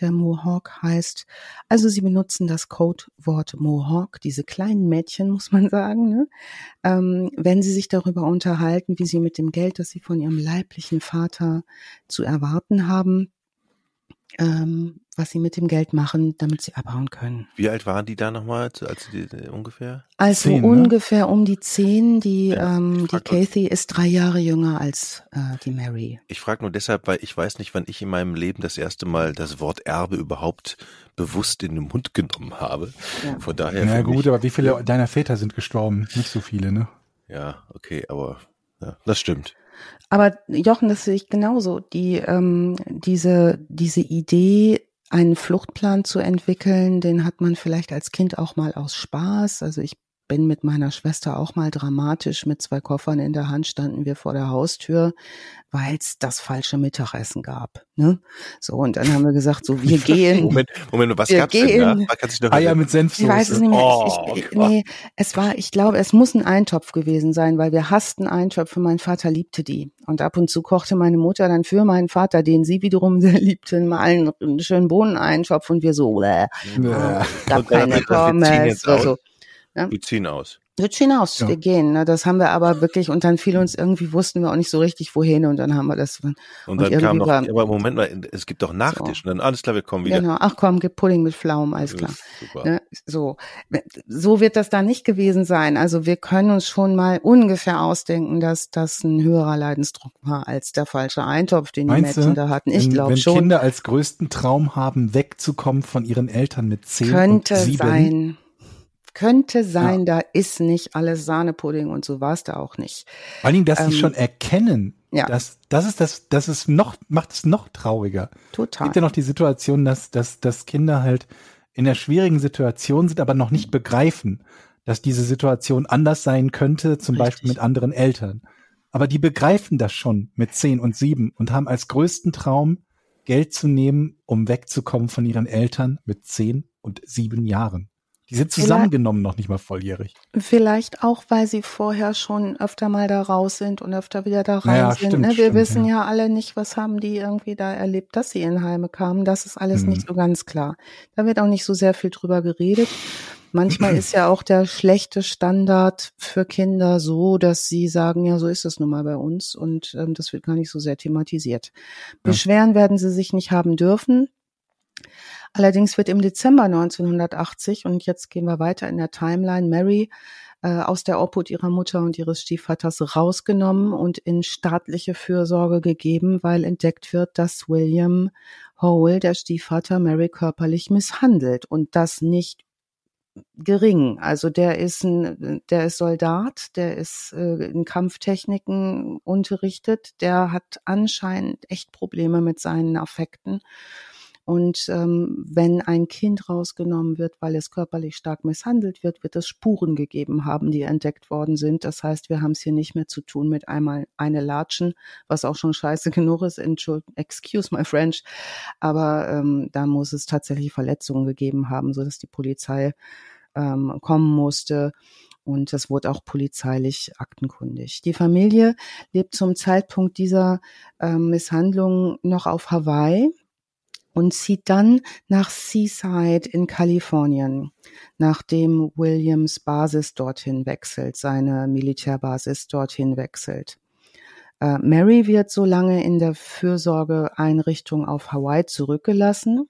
der Mohawk heißt. Also sie benutzen das Codewort Mohawk, diese kleinen Mädchen, muss man sagen, ne? ähm, wenn sie sich darüber unterhalten, wie sie mit dem Geld, das sie von ihrem leiblichen Vater zu erwarten haben, ähm, was sie mit dem Geld machen, damit sie abhauen können. Wie alt waren die da nochmal, als die, äh, ungefähr? Also zehn, ne? ungefähr ne? um die zehn. Die, ja, ähm, die Kathy ist drei Jahre jünger als äh, die Mary. Ich frage nur deshalb, weil ich weiß nicht, wann ich in meinem Leben das erste Mal das Wort Erbe überhaupt bewusst in den Mund genommen habe. Ja. Von daher. Na gut, aber wie viele deiner Väter sind gestorben? Nicht so viele, ne? Ja, okay, aber ja, das stimmt. Aber Jochen, das sehe ich genauso. Die, ähm, diese, diese Idee, einen Fluchtplan zu entwickeln, den hat man vielleicht als Kind auch mal aus Spaß. Also ich bin mit meiner Schwester auch mal dramatisch mit zwei Koffern in der Hand standen wir vor der Haustür, weil es das falsche Mittagessen gab. Ne? So und dann haben wir gesagt, so wir gehen. Moment, Moment, was wir gab's gehen. denn da? Sich Eier mit Senfsoße. Ich weiß es nicht mehr. Oh, ich, ich, nee, es war, ich glaube, es muss ein Eintopf gewesen sein, weil wir hassten Eintöpfe. Mein Vater liebte die und ab und zu kochte meine Mutter dann für meinen Vater, den sie wiederum sehr liebte, mal einen schönen Bohneneintopf und wir so, äh, ja. gab keine Pommes oder so. Ja? Wir ziehen aus. Wir ziehen aus, ja. wir gehen. Ne? Das haben wir aber wirklich, und dann fiel uns irgendwie, wussten wir auch nicht so richtig, wohin, und dann haben wir das. Und, und dann kam noch, war, aber Moment mal, es gibt doch Nachtisch, so. und dann alles klar, wir kommen wieder. Genau, ach komm, gib Pudding mit Pflaumen, alles klar. Ne? So. so wird das da nicht gewesen sein. Also wir können uns schon mal ungefähr ausdenken, dass das ein höherer Leidensdruck war als der falsche Eintopf, den Meinst die Mädchen du, da hatten. Ich glaube schon. Wenn Kinder als größten Traum haben, wegzukommen von ihren Eltern mit zehn Könnte und sieben. sein könnte sein, ja. da ist nicht alles Sahnepudding und so war es da auch nicht. Vor allen Dingen, dass ähm, sie schon erkennen, ja. dass das ist das, das ist noch, macht es noch trauriger. Total. Es gibt ja noch die Situation, dass, dass, dass Kinder halt in einer schwierigen Situation sind, aber noch nicht begreifen, dass diese Situation anders sein könnte, zum Richtig. Beispiel mit anderen Eltern. Aber die begreifen das schon mit zehn und sieben und haben als größten Traum, Geld zu nehmen, um wegzukommen von ihren Eltern mit zehn und sieben Jahren. Die sind zusammengenommen noch nicht mal volljährig. Vielleicht auch, weil sie vorher schon öfter mal da raus sind und öfter wieder da rein naja, sind. Stimmt, ne? Wir stimmt, wissen ja. ja. alle nicht, was haben die irgendwie da erlebt, dass sie in Heime kamen. Das ist alles mhm. nicht so ganz klar. Da wird auch nicht so sehr viel drüber geredet. Manchmal ist ja auch der schlechte Standard für Kinder so, dass sie sagen, ja, so ist es nun mal bei uns und ähm, das wird gar nicht so sehr thematisiert. Beschweren ja. werden sie sich nicht haben dürfen. Allerdings wird im Dezember 1980, und jetzt gehen wir weiter in der Timeline, Mary äh, aus der Obhut ihrer Mutter und ihres Stiefvaters rausgenommen und in staatliche Fürsorge gegeben, weil entdeckt wird, dass William Hole, der Stiefvater, Mary körperlich misshandelt und das nicht gering. Also der ist ein, der ist Soldat, der ist äh, in Kampftechniken unterrichtet, der hat anscheinend echt Probleme mit seinen Affekten und ähm, wenn ein Kind rausgenommen wird, weil es körperlich stark misshandelt wird, wird es Spuren gegeben haben, die entdeckt worden sind. Das heißt, wir haben es hier nicht mehr zu tun mit einmal eine Latschen, was auch schon scheiße genug ist. Excuse my French. Aber ähm, da muss es tatsächlich Verletzungen gegeben haben, so dass die Polizei ähm, kommen musste. Und das wurde auch polizeilich aktenkundig. Die Familie lebt zum Zeitpunkt dieser ähm, Misshandlung noch auf Hawaii und zieht dann nach Seaside in Kalifornien, nachdem Williams Basis dorthin wechselt, seine Militärbasis dorthin wechselt. Äh, Mary wird so lange in der Fürsorgeeinrichtung auf Hawaii zurückgelassen,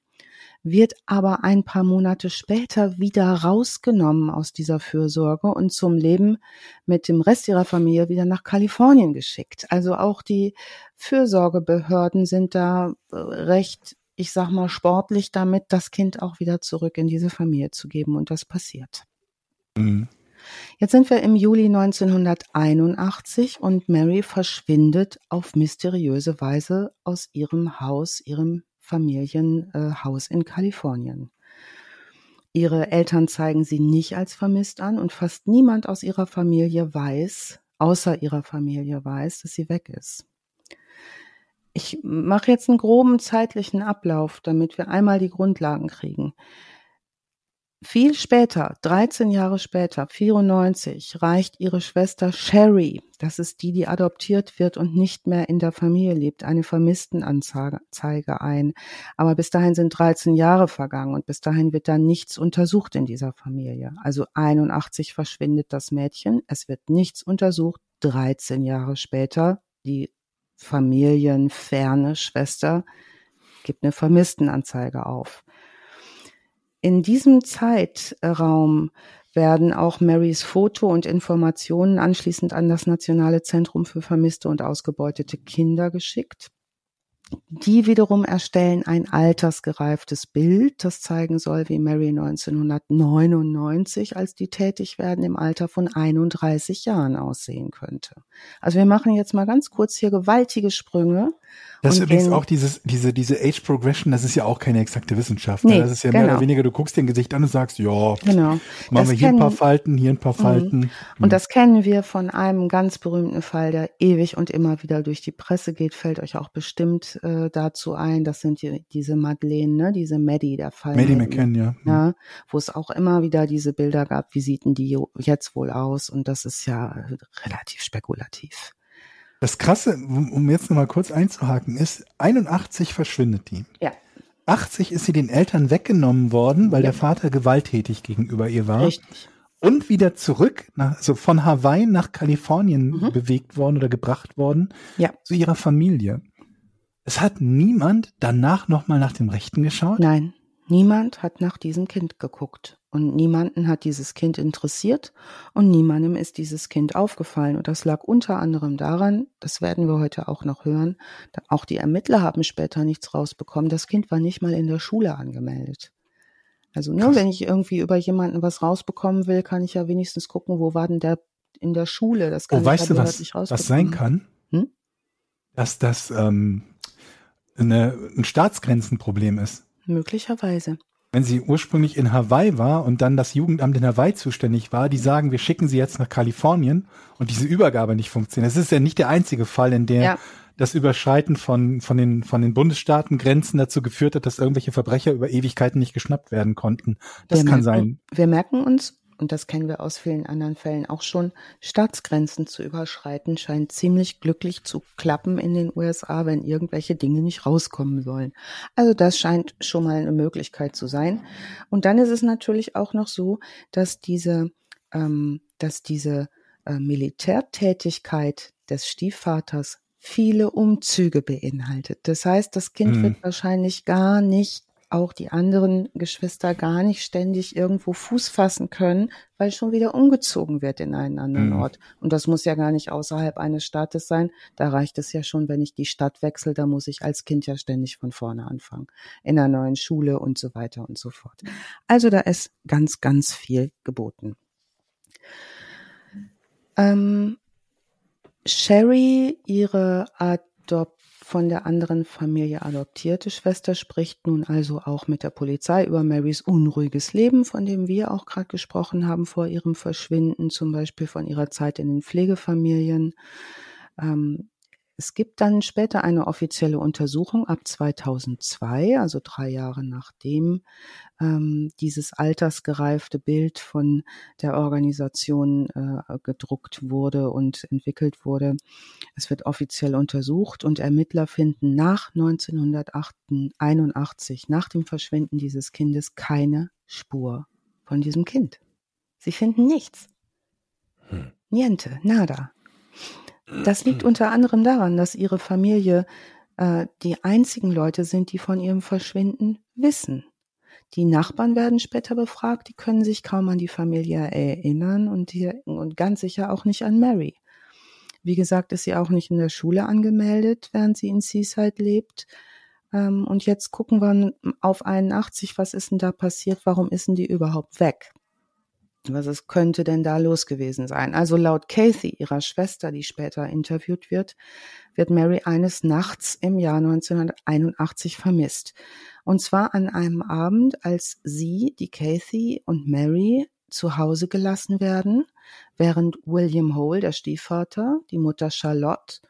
wird aber ein paar Monate später wieder rausgenommen aus dieser Fürsorge und zum Leben mit dem Rest ihrer Familie wieder nach Kalifornien geschickt. Also auch die Fürsorgebehörden sind da äh, recht ich sag mal, sportlich damit, das Kind auch wieder zurück in diese Familie zu geben. Und das passiert. Mhm. Jetzt sind wir im Juli 1981 und Mary verschwindet auf mysteriöse Weise aus ihrem Haus, ihrem Familienhaus in Kalifornien. Ihre Eltern zeigen sie nicht als vermisst an und fast niemand aus ihrer Familie weiß, außer ihrer Familie weiß, dass sie weg ist. Ich mache jetzt einen groben zeitlichen Ablauf, damit wir einmal die Grundlagen kriegen. Viel später, 13 Jahre später, 94, reicht ihre Schwester Sherry, das ist die, die adoptiert wird und nicht mehr in der Familie lebt, eine Vermisstenanzeige ein. Aber bis dahin sind 13 Jahre vergangen und bis dahin wird dann nichts untersucht in dieser Familie. Also 81 verschwindet das Mädchen, es wird nichts untersucht. 13 Jahre später, die familienferne Schwester gibt eine Vermisstenanzeige auf. In diesem Zeitraum werden auch Marys Foto und Informationen anschließend an das Nationale Zentrum für vermisste und ausgebeutete Kinder geschickt. Die wiederum erstellen ein altersgereiftes Bild, das zeigen soll, wie Mary 1999, als die tätig werden, im Alter von 31 Jahren aussehen könnte. Also wir machen jetzt mal ganz kurz hier gewaltige Sprünge das ist übrigens auch dieses, diese, diese Age Progression, das ist ja auch keine exakte Wissenschaft. Ne? Nee, das ist ja genau. mehr oder weniger, du guckst dir ein Gesicht an und sagst, ja, genau. machen das wir hier ein paar Falten, hier ein paar mhm. Falten. Mhm. Und das kennen wir von einem ganz berühmten Fall, der ewig und immer wieder durch die Presse geht, fällt euch auch bestimmt äh, dazu ein. Das sind die, diese Madeleine, ne? diese Maddie, der Fall. Maddie McCann, ja. ja. Mhm. Wo es auch immer wieder diese Bilder gab, wie sieht denn die jetzt wohl aus? Und das ist ja relativ spekulativ. Das Krasse, um jetzt nochmal kurz einzuhaken, ist, 81 verschwindet die. Ja. 80 ist sie den Eltern weggenommen worden, weil ja. der Vater gewalttätig gegenüber ihr war. Richtig. und wieder zurück, nach, also von Hawaii nach Kalifornien mhm. bewegt worden oder gebracht worden ja. zu ihrer Familie. Es hat niemand danach nochmal nach dem Rechten geschaut? Nein, niemand hat nach diesem Kind geguckt. Und niemanden hat dieses Kind interessiert und niemandem ist dieses Kind aufgefallen. Und das lag unter anderem daran, das werden wir heute auch noch hören, auch die Ermittler haben später nichts rausbekommen. Das Kind war nicht mal in der Schule angemeldet. Also nur ne, wenn ich irgendwie über jemanden was rausbekommen will, kann ich ja wenigstens gucken, wo war denn der in der Schule. Das kann oh, weißt du, was, was sein kann? Hm? Dass das ähm, eine, ein Staatsgrenzenproblem ist. Möglicherweise wenn sie ursprünglich in Hawaii war und dann das Jugendamt in Hawaii zuständig war, die sagen, wir schicken sie jetzt nach Kalifornien und diese Übergabe nicht funktioniert. Das ist ja nicht der einzige Fall, in der ja. das Überschreiten von, von den, von den Bundesstaatengrenzen dazu geführt hat, dass irgendwelche Verbrecher über Ewigkeiten nicht geschnappt werden konnten. Das wir kann merken, sein. Wir merken uns, und das kennen wir aus vielen anderen Fällen auch schon, Staatsgrenzen zu überschreiten scheint ziemlich glücklich zu klappen in den USA, wenn irgendwelche Dinge nicht rauskommen sollen. Also das scheint schon mal eine Möglichkeit zu sein. Und dann ist es natürlich auch noch so, dass diese, ähm, dass diese äh, Militärtätigkeit des Stiefvaters viele Umzüge beinhaltet. Das heißt, das Kind hm. wird wahrscheinlich gar nicht auch die anderen Geschwister gar nicht ständig irgendwo Fuß fassen können, weil schon wieder umgezogen wird in einen anderen mhm. Ort. Und das muss ja gar nicht außerhalb eines Staates sein. Da reicht es ja schon, wenn ich die Stadt wechsle, da muss ich als Kind ja ständig von vorne anfangen. In einer neuen Schule und so weiter und so fort. Also da ist ganz, ganz viel geboten. Ähm, Sherry, ihre Adopt von der anderen Familie adoptierte Schwester spricht nun also auch mit der Polizei über Marys unruhiges Leben, von dem wir auch gerade gesprochen haben vor ihrem Verschwinden, zum Beispiel von ihrer Zeit in den Pflegefamilien. Ähm, es gibt dann später eine offizielle Untersuchung ab 2002, also drei Jahre nachdem ähm, dieses altersgereifte Bild von der Organisation äh, gedruckt wurde und entwickelt wurde. Es wird offiziell untersucht und Ermittler finden nach 1981, nach dem Verschwinden dieses Kindes, keine Spur von diesem Kind. Sie finden nichts. Hm. Niente, nada. Das liegt unter anderem daran, dass ihre Familie äh, die einzigen Leute sind, die von ihrem Verschwinden wissen. Die Nachbarn werden später befragt, die können sich kaum an die Familie erinnern und, die, und ganz sicher auch nicht an Mary. Wie gesagt, ist sie auch nicht in der Schule angemeldet, während sie in Seaside lebt. Ähm, und jetzt gucken wir auf 81, was ist denn da passiert? Warum ist denn die überhaupt weg? Was es könnte denn da los gewesen sein? Also laut Kathy, ihrer Schwester, die später interviewt wird, wird Mary eines Nachts im Jahr 1981 vermisst. Und zwar an einem Abend, als sie, die Kathy und Mary zu Hause gelassen werden, während William Hole, der Stiefvater, die Mutter Charlotte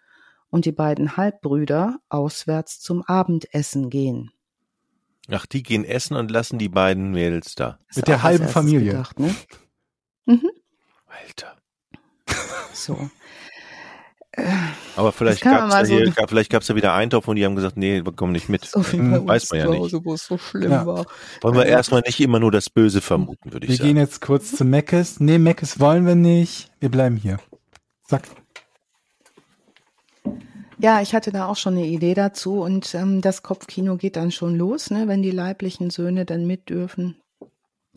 und die beiden Halbbrüder auswärts zum Abendessen gehen. Ach, die gehen essen und lassen die beiden Mädels da. Mit der halben Familie. Gedacht, ne? mhm. Alter. So. Aber vielleicht gab es ja, so vielleicht gab's ja wieder Eintopf und die haben gesagt, nee, wir kommen nicht mit. So viel hm, Weiß man ja nicht. Hause, wo es so schlimm ja. war. Wollen wir ja. erstmal nicht immer nur das Böse vermuten, würde ich wir sagen. Wir gehen jetzt kurz zu Meckes. Nee, Meckes wollen wir nicht. Wir bleiben hier. Zack. Ja, ich hatte da auch schon eine Idee dazu und ähm, das Kopfkino geht dann schon los, ne, wenn die leiblichen Söhne dann mit dürfen.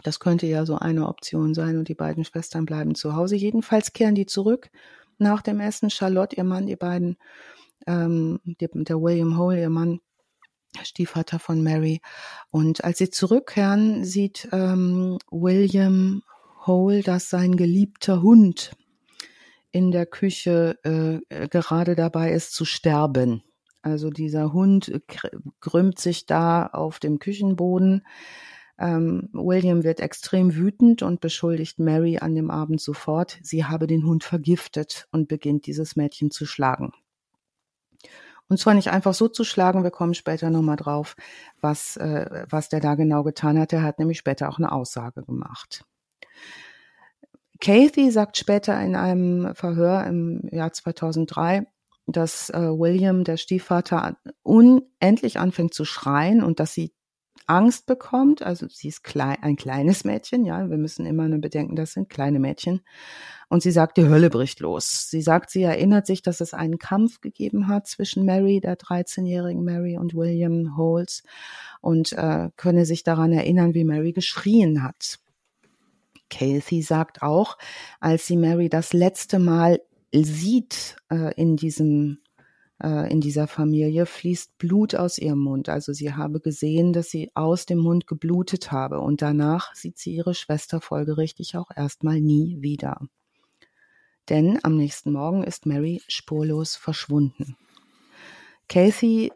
Das könnte ja so eine Option sein und die beiden Schwestern bleiben zu Hause. Jedenfalls kehren die zurück nach dem Essen. Charlotte, ihr Mann, die beiden, ähm, die, der William Hole, ihr Mann, Stiefvater von Mary. Und als sie zurückkehren, sieht ähm, William Hole, dass sein geliebter Hund in der Küche äh, gerade dabei ist zu sterben. Also dieser Hund krümmt sich da auf dem Küchenboden. Ähm, William wird extrem wütend und beschuldigt Mary an dem Abend sofort, sie habe den Hund vergiftet und beginnt dieses Mädchen zu schlagen. Und zwar nicht einfach so zu schlagen, wir kommen später nochmal drauf, was, äh, was der da genau getan hat. Er hat nämlich später auch eine Aussage gemacht. Kathy sagt später in einem Verhör im Jahr 2003, dass äh, William, der Stiefvater, unendlich anfängt zu schreien und dass sie Angst bekommt. Also sie ist klein, ein kleines Mädchen, ja. Wir müssen immer nur bedenken, das sind kleine Mädchen. Und sie sagt, die Hölle bricht los. Sie sagt, sie erinnert sich, dass es einen Kampf gegeben hat zwischen Mary, der 13-jährigen Mary, und William Holes und äh, könne sich daran erinnern, wie Mary geschrien hat. Kathy sagt auch, als sie Mary das letzte Mal sieht äh, in diesem äh, in dieser Familie fließt Blut aus ihrem Mund. Also sie habe gesehen, dass sie aus dem Mund geblutet habe und danach sieht sie ihre Schwester folgerichtig auch erstmal nie wieder. Denn am nächsten Morgen ist Mary spurlos verschwunden. Kathy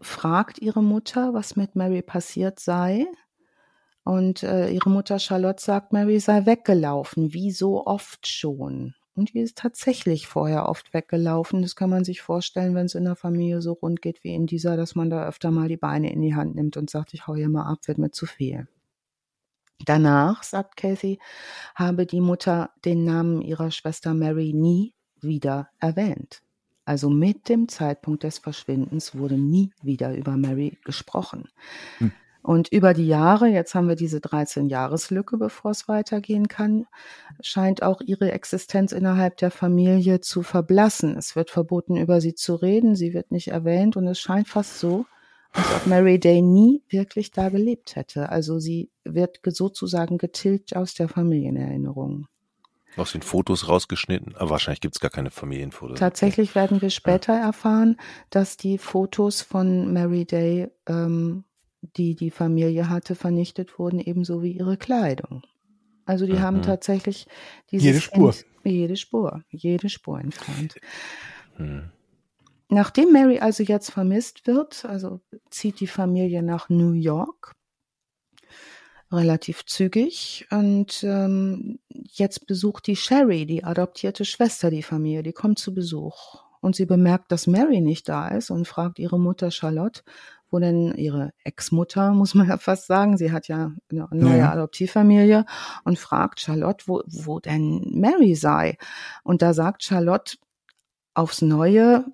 fragt ihre Mutter, was mit Mary passiert sei. Und äh, ihre Mutter Charlotte sagt, Mary sei weggelaufen, wie so oft schon. Und die ist tatsächlich vorher oft weggelaufen. Das kann man sich vorstellen, wenn es in der Familie so rund geht wie in dieser, dass man da öfter mal die Beine in die Hand nimmt und sagt, ich hau hier mal ab, wird mir zu viel. Danach, sagt Kathy, habe die Mutter den Namen ihrer Schwester Mary nie wieder erwähnt. Also mit dem Zeitpunkt des Verschwindens wurde nie wieder über Mary gesprochen. Hm. Und über die Jahre, jetzt haben wir diese 13-Jahres-Lücke, bevor es weitergehen kann, scheint auch ihre Existenz innerhalb der Familie zu verblassen. Es wird verboten, über sie zu reden, sie wird nicht erwähnt und es scheint fast so, als ob Mary Day nie wirklich da gelebt hätte. Also sie wird sozusagen getilgt aus der Familienerinnerung. Aus den Fotos rausgeschnitten, aber wahrscheinlich gibt es gar keine Familienfotos. Tatsächlich werden wir später ja. erfahren, dass die Fotos von Mary Day ähm, die die Familie hatte, vernichtet wurden, ebenso wie ihre Kleidung. Also die mhm. haben tatsächlich jede Spur. Ent jede Spur, jede Spur entfernt. Mhm. Nachdem Mary also jetzt vermisst wird, also zieht die Familie nach New York relativ zügig und ähm, jetzt besucht die Sherry, die adoptierte Schwester, die Familie, die kommt zu Besuch und sie bemerkt, dass Mary nicht da ist und fragt ihre Mutter Charlotte, wo denn ihre Ex-Mutter, muss man ja fast sagen, sie hat ja eine neue ja. Adoptivfamilie und fragt Charlotte, wo, wo denn Mary sei. Und da sagt Charlotte aufs Neue,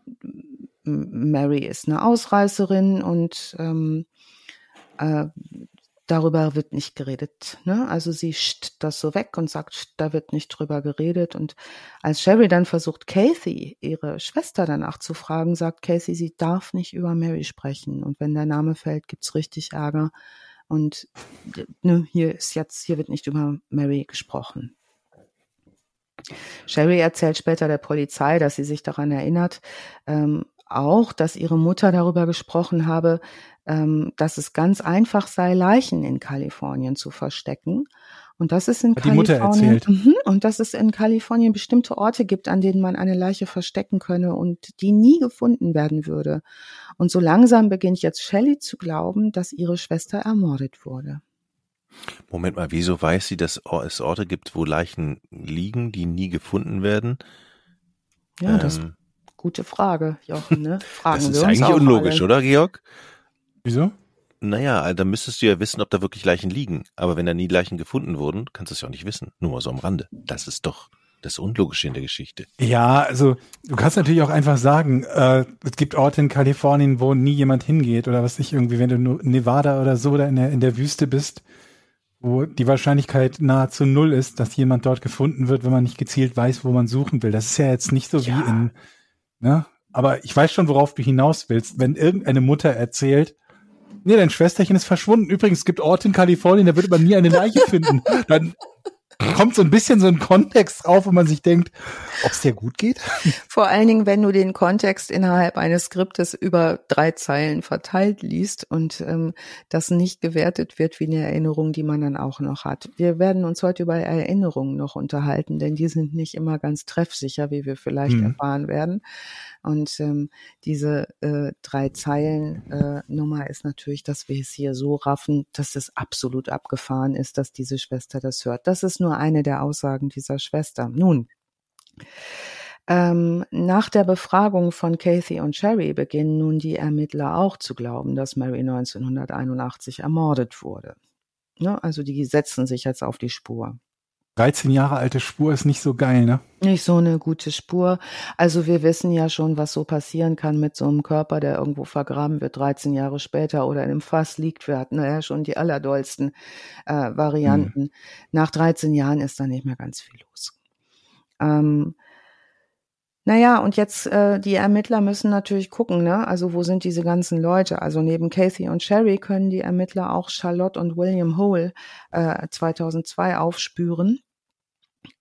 Mary ist eine Ausreißerin und ähm, äh, darüber wird nicht geredet. Ne? Also sie scht das so weg und sagt, da wird nicht drüber geredet. Und als Sherry dann versucht, Kathy, ihre Schwester danach zu fragen, sagt Kathy, sie darf nicht über Mary sprechen. Und wenn der Name fällt, gibt's richtig Ärger. Und ne, hier ist jetzt, hier wird nicht über Mary gesprochen. Sherry erzählt später der Polizei, dass sie sich daran erinnert, ähm, auch, dass ihre Mutter darüber gesprochen habe, ähm, dass es ganz einfach sei, Leichen in Kalifornien zu verstecken. Und das ist in Hat Kalifornien mh, und dass es in Kalifornien bestimmte Orte gibt, an denen man eine Leiche verstecken könne und die nie gefunden werden würde. Und so langsam beginnt jetzt Shelley zu glauben, dass ihre Schwester ermordet wurde. Moment mal, wieso weiß sie, dass es Orte gibt, wo Leichen liegen, die nie gefunden werden? Ja, ähm, das gute Frage, Jochen. Ne? Fragen das ist eigentlich unlogisch, alle. oder Georg? Wieso? Naja, da müsstest du ja wissen, ob da wirklich Leichen liegen. Aber wenn da nie Leichen gefunden wurden, kannst du es ja auch nicht wissen. Nur mal so am Rande. Das ist doch das Unlogische in der Geschichte. Ja, also du kannst natürlich auch einfach sagen, äh, es gibt Orte in Kalifornien, wo nie jemand hingeht oder was nicht irgendwie, wenn du nur Nevada oder so oder in der, in der Wüste bist, wo die Wahrscheinlichkeit nahezu null ist, dass jemand dort gefunden wird, wenn man nicht gezielt weiß, wo man suchen will. Das ist ja jetzt nicht so ja. wie in, ne? Aber ich weiß schon, worauf du hinaus willst. Wenn irgendeine Mutter erzählt, Nee, dein Schwesterchen ist verschwunden. Übrigens, es gibt Orte in Kalifornien, da würde man nie eine Leiche finden. Dann kommt so ein bisschen so ein Kontext drauf, wo man sich denkt, ob es dir gut geht. Vor allen Dingen, wenn du den Kontext innerhalb eines Skriptes über drei Zeilen verteilt liest und ähm, das nicht gewertet wird wie eine Erinnerung, die man dann auch noch hat. Wir werden uns heute über Erinnerungen noch unterhalten, denn die sind nicht immer ganz treffsicher, wie wir vielleicht hm. erfahren werden. Und ähm, diese äh, drei Zeilen äh, Nummer ist natürlich, dass wir es hier so raffen, dass es absolut abgefahren ist, dass diese Schwester das hört. Das ist nur eine der Aussagen dieser Schwester. Nun, ähm, nach der Befragung von Kathy und Sherry beginnen nun die Ermittler auch zu glauben, dass Mary 1981 ermordet wurde. Ne? Also die setzen sich jetzt auf die Spur. 13 Jahre alte Spur ist nicht so geil, ne? Nicht so eine gute Spur. Also wir wissen ja schon, was so passieren kann mit so einem Körper, der irgendwo vergraben wird, 13 Jahre später oder in einem Fass liegt. Wir hatten ja schon die allerdollsten äh, Varianten. Hm. Nach 13 Jahren ist da nicht mehr ganz viel los. Ähm, naja, und jetzt äh, die Ermittler müssen natürlich gucken, ne? Also wo sind diese ganzen Leute? Also neben Kathy und Sherry können die Ermittler auch Charlotte und William Hole äh, 2002 aufspüren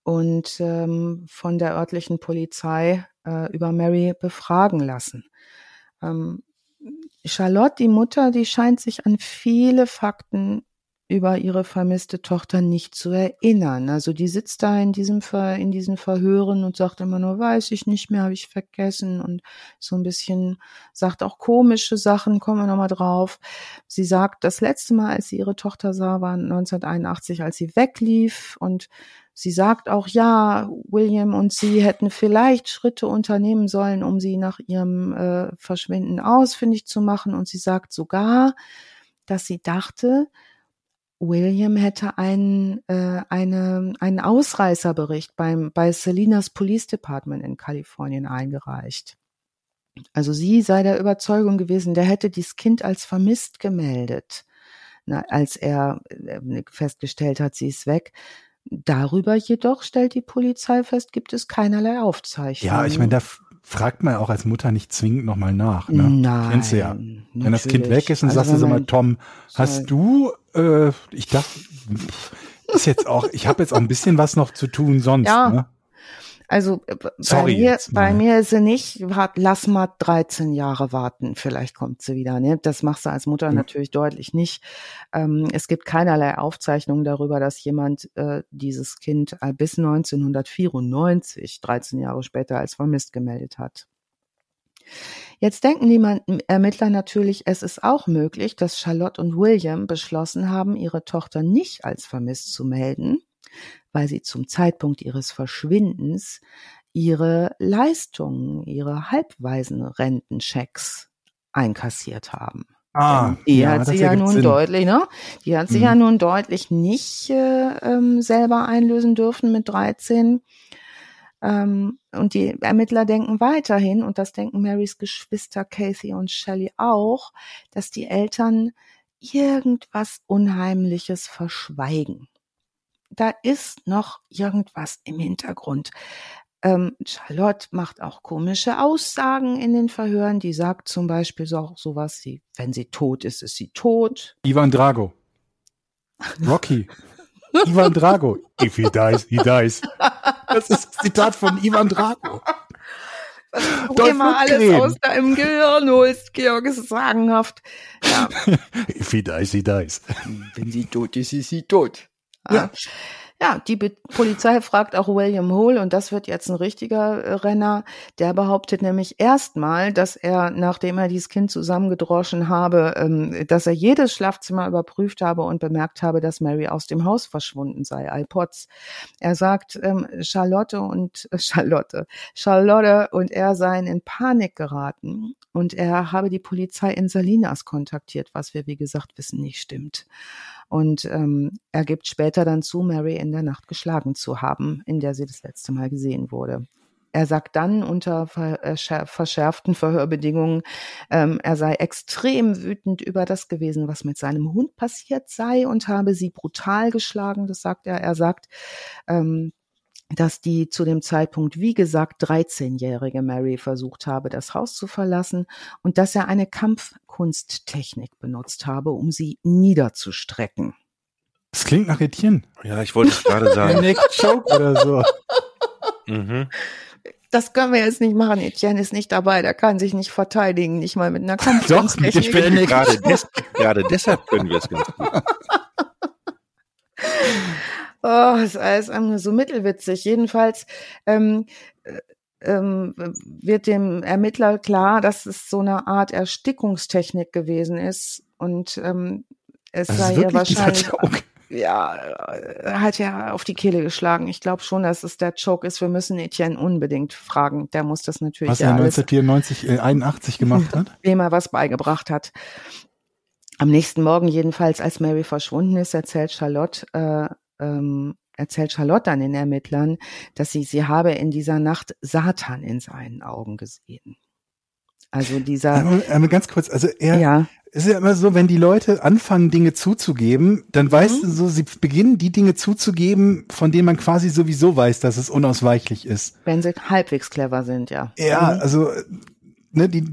und ähm, von der örtlichen Polizei äh, über Mary befragen lassen. Ähm, Charlotte, die Mutter, die scheint sich an viele Fakten über ihre vermisste Tochter nicht zu erinnern. Also die sitzt da in diesem Ver, in diesen Verhören und sagt immer nur, weiß ich nicht mehr, habe ich vergessen und so ein bisschen sagt auch komische Sachen, kommen wir nochmal drauf. Sie sagt, das letzte Mal, als sie ihre Tochter sah, war 1981, als sie weglief und Sie sagt auch, ja, William und sie hätten vielleicht Schritte unternehmen sollen, um sie nach ihrem äh, Verschwinden ausfindig zu machen. Und sie sagt sogar, dass sie dachte, William hätte einen, äh, eine, einen Ausreißerbericht beim, bei Salinas Police Department in Kalifornien eingereicht. Also sie sei der Überzeugung gewesen, der hätte dieses Kind als vermisst gemeldet, na, als er äh, festgestellt hat, sie ist weg. Darüber jedoch stellt die Polizei fest, gibt es keinerlei Aufzeichnungen. Ja, ich meine, da fragt man auch als Mutter nicht zwingend nochmal nach. Ne? Nein. Kennst du ja. Wenn das Kind weg ist und also sagst du mal, Tom, hast du, äh, ich dachte, ist jetzt auch, ich habe jetzt auch ein bisschen was noch zu tun sonst. Ja. Ne? Also äh, Sorry bei mir, jetzt, bei mir ist sie nicht, lass mal 13 Jahre warten, vielleicht kommt sie wieder. Ne? Das machst du als Mutter mhm. natürlich deutlich nicht. Ähm, es gibt keinerlei Aufzeichnungen darüber, dass jemand äh, dieses Kind äh, bis 1994, 13 Jahre später, als vermisst gemeldet hat. Jetzt denken die Ermittler natürlich, es ist auch möglich, dass Charlotte und William beschlossen haben, ihre Tochter nicht als vermisst zu melden, weil sie zum Zeitpunkt ihres Verschwindens ihre Leistungen, ihre halbweisen Rentenchecks einkassiert haben. Ah, die ja, hat sie ja nun Sinn. deutlich, ne? Die hat sie mhm. ja nun deutlich nicht äh, ähm, selber einlösen dürfen mit 13. Ähm, und die Ermittler denken weiterhin, und das denken Marys Geschwister Casey und Shelley auch, dass die Eltern irgendwas Unheimliches verschweigen da ist noch irgendwas im Hintergrund. Ähm, Charlotte macht auch komische Aussagen in den Verhören. Die sagt zum Beispiel so sowas wie, wenn sie tot ist, ist sie tot. Ivan Drago. Rocky. Ivan Drago. If he dies, he dies. Das ist ein Zitat von Ivan Drago. Was du immer alles aus deinem Gehirn holst, Georg, ist sagenhaft. Ja. If he dies, he dies. Wenn sie tot ist, ist sie tot. Ja. Ja, die Be Polizei fragt auch William Hole und das wird jetzt ein richtiger äh, Renner. Der behauptet nämlich erstmal, dass er, nachdem er dieses Kind zusammengedroschen habe, ähm, dass er jedes Schlafzimmer überprüft habe und bemerkt habe, dass Mary aus dem Haus verschwunden sei, iPods. Er sagt, ähm, Charlotte und äh, Charlotte, Charlotte und er seien in Panik geraten und er habe die Polizei in Salinas kontaktiert, was wir wie gesagt wissen nicht stimmt. Und ähm, er gibt später dann zu, Mary in der Nacht geschlagen zu haben, in der sie das letzte Mal gesehen wurde. Er sagt dann unter äh, verschärften Verhörbedingungen, ähm, er sei extrem wütend über das gewesen, was mit seinem Hund passiert sei und habe sie brutal geschlagen. Das sagt er. Er sagt, ähm, dass die zu dem Zeitpunkt, wie gesagt, 13-jährige Mary versucht habe, das Haus zu verlassen und dass er eine Kampfkunsttechnik benutzt habe, um sie niederzustrecken. Das klingt nach Etienne. Ja, ich wollte es gerade sagen. Neck Choke oder so. Mhm. Das können wir jetzt nicht machen. Etienne ist nicht dabei. Der kann sich nicht verteidigen, nicht mal mit einer Kampfkunsttechnik. Doch, ich bin gerade, des, gerade deshalb können wir es ganz gut. Oh, ist alles so mittelwitzig. Jedenfalls ähm, äh, ähm, wird dem Ermittler klar, dass es so eine Art Erstickungstechnik gewesen ist und ähm, es das sei ja wahrscheinlich ja hat ja auf die Kehle geschlagen. Ich glaube schon, dass es der Choke ist. Wir müssen Etienne unbedingt fragen. Der muss das natürlich was er 1994 äh, 81 gemacht hat, wem er was beigebracht hat. Am nächsten Morgen jedenfalls, als Mary verschwunden ist, erzählt Charlotte, äh, ähm, erzählt Charlotte an den Ermittlern, dass sie, sie habe in dieser Nacht Satan in seinen Augen gesehen. Also dieser. Einmal, einmal ganz kurz, also er, ja. ist ja immer so, wenn die Leute anfangen, Dinge zuzugeben, dann weißt mhm. du so, sie beginnen die Dinge zuzugeben, von denen man quasi sowieso weiß, dass es unausweichlich ist. Wenn sie halbwegs clever sind, ja. Ja, mhm. also, ne, die,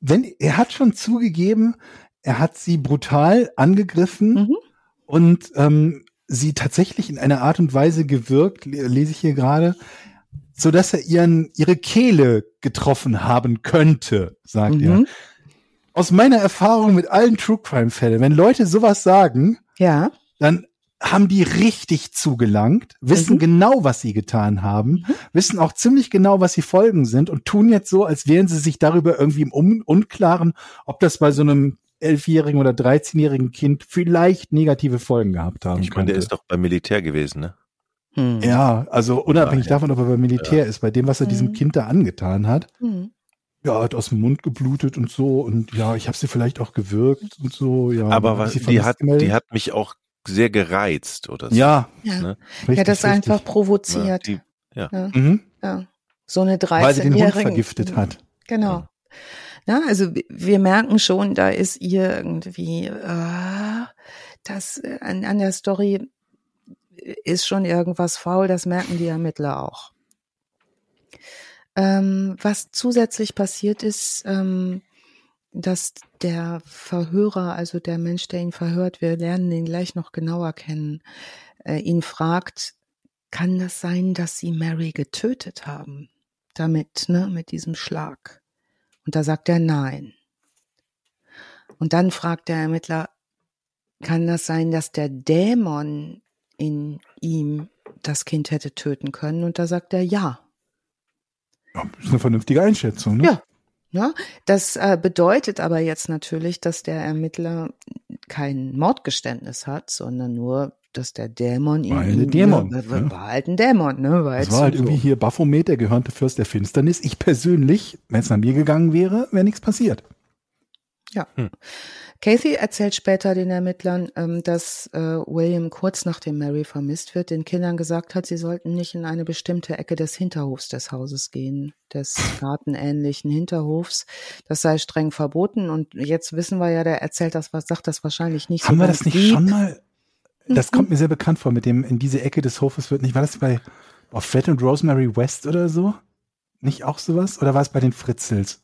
wenn, er hat schon zugegeben, er hat sie brutal angegriffen mhm. und ähm, sie tatsächlich in einer Art und Weise gewirkt, lese ich hier gerade, so dass er ihren ihre Kehle getroffen haben könnte, sagt mhm. er. Aus meiner Erfahrung mit allen True Crime Fällen, wenn Leute sowas sagen, ja, dann haben die richtig zugelangt, wissen mhm. genau, was sie getan haben, mhm. wissen auch ziemlich genau, was die Folgen sind und tun jetzt so, als wären sie sich darüber irgendwie im Un Unklaren, ob das bei so einem elfjährigen oder dreizehnjährigen Kind vielleicht negative Folgen gehabt haben. Ich meine, der ist doch beim Militär gewesen, ne? Hm. Ja, also unabhängig ja, davon, ob er beim Militär ja. ist, bei dem, was er hm. diesem Kind da angetan hat. Hm. Ja, hat aus dem Mund geblutet und so und ja, ich habe sie vielleicht auch gewirkt und so. Ja, aber was, die hat, die hat mich auch sehr gereizt oder so. Ja, ja, ne? ja das richtig. einfach provoziert. Ja, die, ja. Ja. Mhm. ja. so eine 13-jährige. Weil sie den Hund vergiftet hat. Genau. Ja, also wir merken schon, da ist ihr irgendwie äh, das äh, an, an der Story ist schon irgendwas faul, das merken die Ermittler auch. Ähm, was zusätzlich passiert ist, ähm, dass der Verhörer, also der Mensch, der ihn verhört, wir lernen ihn gleich noch genauer kennen, äh, ihn fragt, kann das sein, dass sie Mary getötet haben? Damit, ne, mit diesem Schlag. Und da sagt er nein. Und dann fragt der Ermittler, kann das sein, dass der Dämon in ihm das Kind hätte töten können? Und da sagt er ja. ja ist eine vernünftige Einschätzung, ne? Ja. Ja, das äh, bedeutet aber jetzt natürlich, dass der Ermittler kein Mordgeständnis hat, sondern nur, dass der Dämon ihn. War ein halt Dämon. War, war, war halt ein Dämon, ne? War das war halt so. irgendwie hier Baphomet, der gehörnte Fürst der Finsternis. Ich persönlich, wenn es nach mir gegangen wäre, wäre nichts passiert. Ja. Hm. Kathy erzählt später den Ermittlern, ähm, dass äh, William kurz nachdem Mary vermisst wird, den Kindern gesagt hat, sie sollten nicht in eine bestimmte Ecke des Hinterhofs des Hauses gehen, des gartenähnlichen Hinterhofs. Das sei streng verboten. Und jetzt wissen wir ja, der erzählt das, was sagt das wahrscheinlich nicht Haben so. Haben wir das nicht lieb. schon mal? Das kommt mir sehr bekannt vor, mit dem in diese Ecke des Hofes wird nicht. War das bei auf Fred und Rosemary West oder so? Nicht auch sowas? Oder war es bei den Fritzels?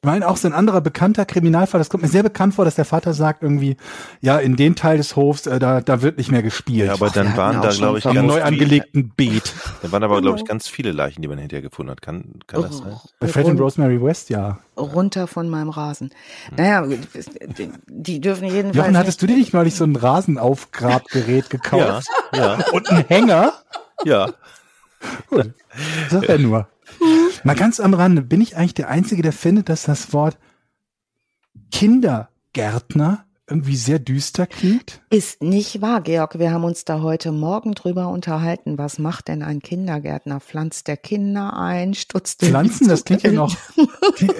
Ich meine, auch so ein anderer bekannter Kriminalfall, das kommt mir sehr bekannt vor, dass der Vater sagt irgendwie, ja, in den Teil des Hofs, äh, da, da wird nicht mehr gespielt. Ja, aber dann Ach, waren da, glaube ich, ganz neu angelegten Beet. Da waren aber, glaube ich, ganz viele Leichen, die man hinterher gefunden hat. Kann, kann das sein? Bei Fred und Rosemary West, ja. Runter von meinem Rasen. Naja, die dürfen jedenfalls. Jochen, hattest du dir nicht neulich so ein Rasenaufgrabgerät gekauft? ja, ja. Und einen Hänger? Ja. Gut. Sag ja nur. Mal ganz am Rande, bin ich eigentlich der Einzige, der findet, dass das Wort Kindergärtner irgendwie sehr düster klingt? Ist nicht wahr, Georg. Wir haben uns da heute Morgen drüber unterhalten. Was macht denn ein Kindergärtner? Pflanzt der Kinder ein? Stutzt Pflanzen, das klingt ja noch.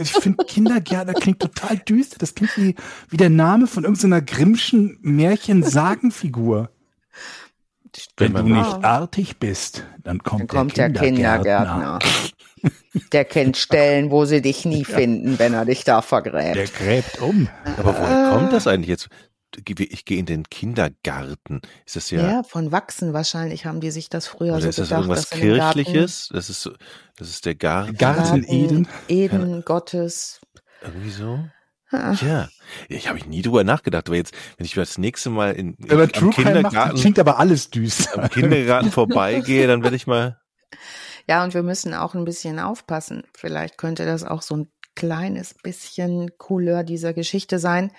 Ich finde Kindergärtner klingt total düster. Das klingt wie, wie der Name von irgendeiner Grimmschen Märchen-Sagenfigur. Wenn du nicht artig bist, dann kommt, dann kommt der Kindergärtner. Der, Kindergärtner. Der kennt Stellen, wo sie dich nie finden, wenn er dich da vergräbt. Der gräbt um. Aber woher kommt das eigentlich jetzt? Ich gehe in den Kindergarten. Ist das ja? Ja, von Wachsen wahrscheinlich haben die sich das früher Oder so ist das gedacht. Ist das irgendwas Kirchliches? Das ist so, das ist der Garten. Garten, Garten Eden. Eden Gottes. Irgendwie so. Ja, ich habe nie drüber nachgedacht, aber jetzt, wenn ich das nächste Mal in, in aber True Kindergarten macht, klingt aber alles düster. Am Kindergarten vorbeigehe, dann werde ich mal. Ja, und wir müssen auch ein bisschen aufpassen. Vielleicht könnte das auch so ein kleines bisschen Couleur dieser Geschichte sein,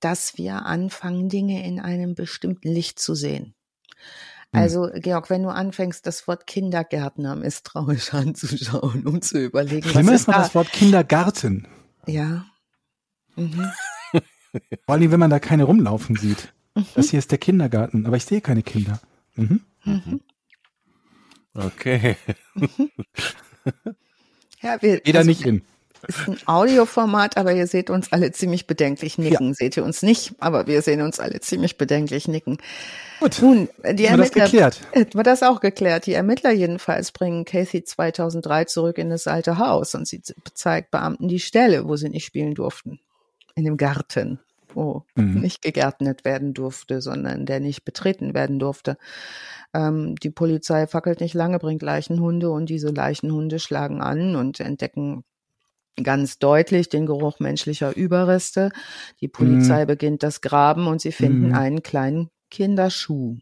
dass wir anfangen, Dinge in einem bestimmten Licht zu sehen. Hm. Also, Georg, wenn du anfängst, das Wort Kindergärtner misstrauisch anzuschauen, um zu überlegen, Schlimmer was ist mal da? das Wort Kindergarten. Ja, Mhm. Vor allem, wenn man da keine rumlaufen sieht. Mhm. Das hier ist der Kindergarten, aber ich sehe keine Kinder. Mhm. Mhm. Okay. Ja, wir, Geh da also, nicht hin. ist ein Audioformat, aber ihr seht uns alle ziemlich bedenklich nicken. Ja. Seht ihr uns nicht, aber wir sehen uns alle ziemlich bedenklich nicken. Gut. Nun, die Ermittler, das geklärt. War das auch geklärt? Die Ermittler jedenfalls bringen Kathy 2003 zurück in das alte Haus und sie zeigt Beamten die Stelle, wo sie nicht spielen durften. In dem Garten, wo mhm. nicht gegärtnet werden durfte, sondern der nicht betreten werden durfte. Ähm, die Polizei fackelt nicht lange, bringt Leichenhunde und diese Leichenhunde schlagen an und entdecken ganz deutlich den Geruch menschlicher Überreste. Die Polizei mm. beginnt das Graben und sie finden mm. einen kleinen Kinderschuh.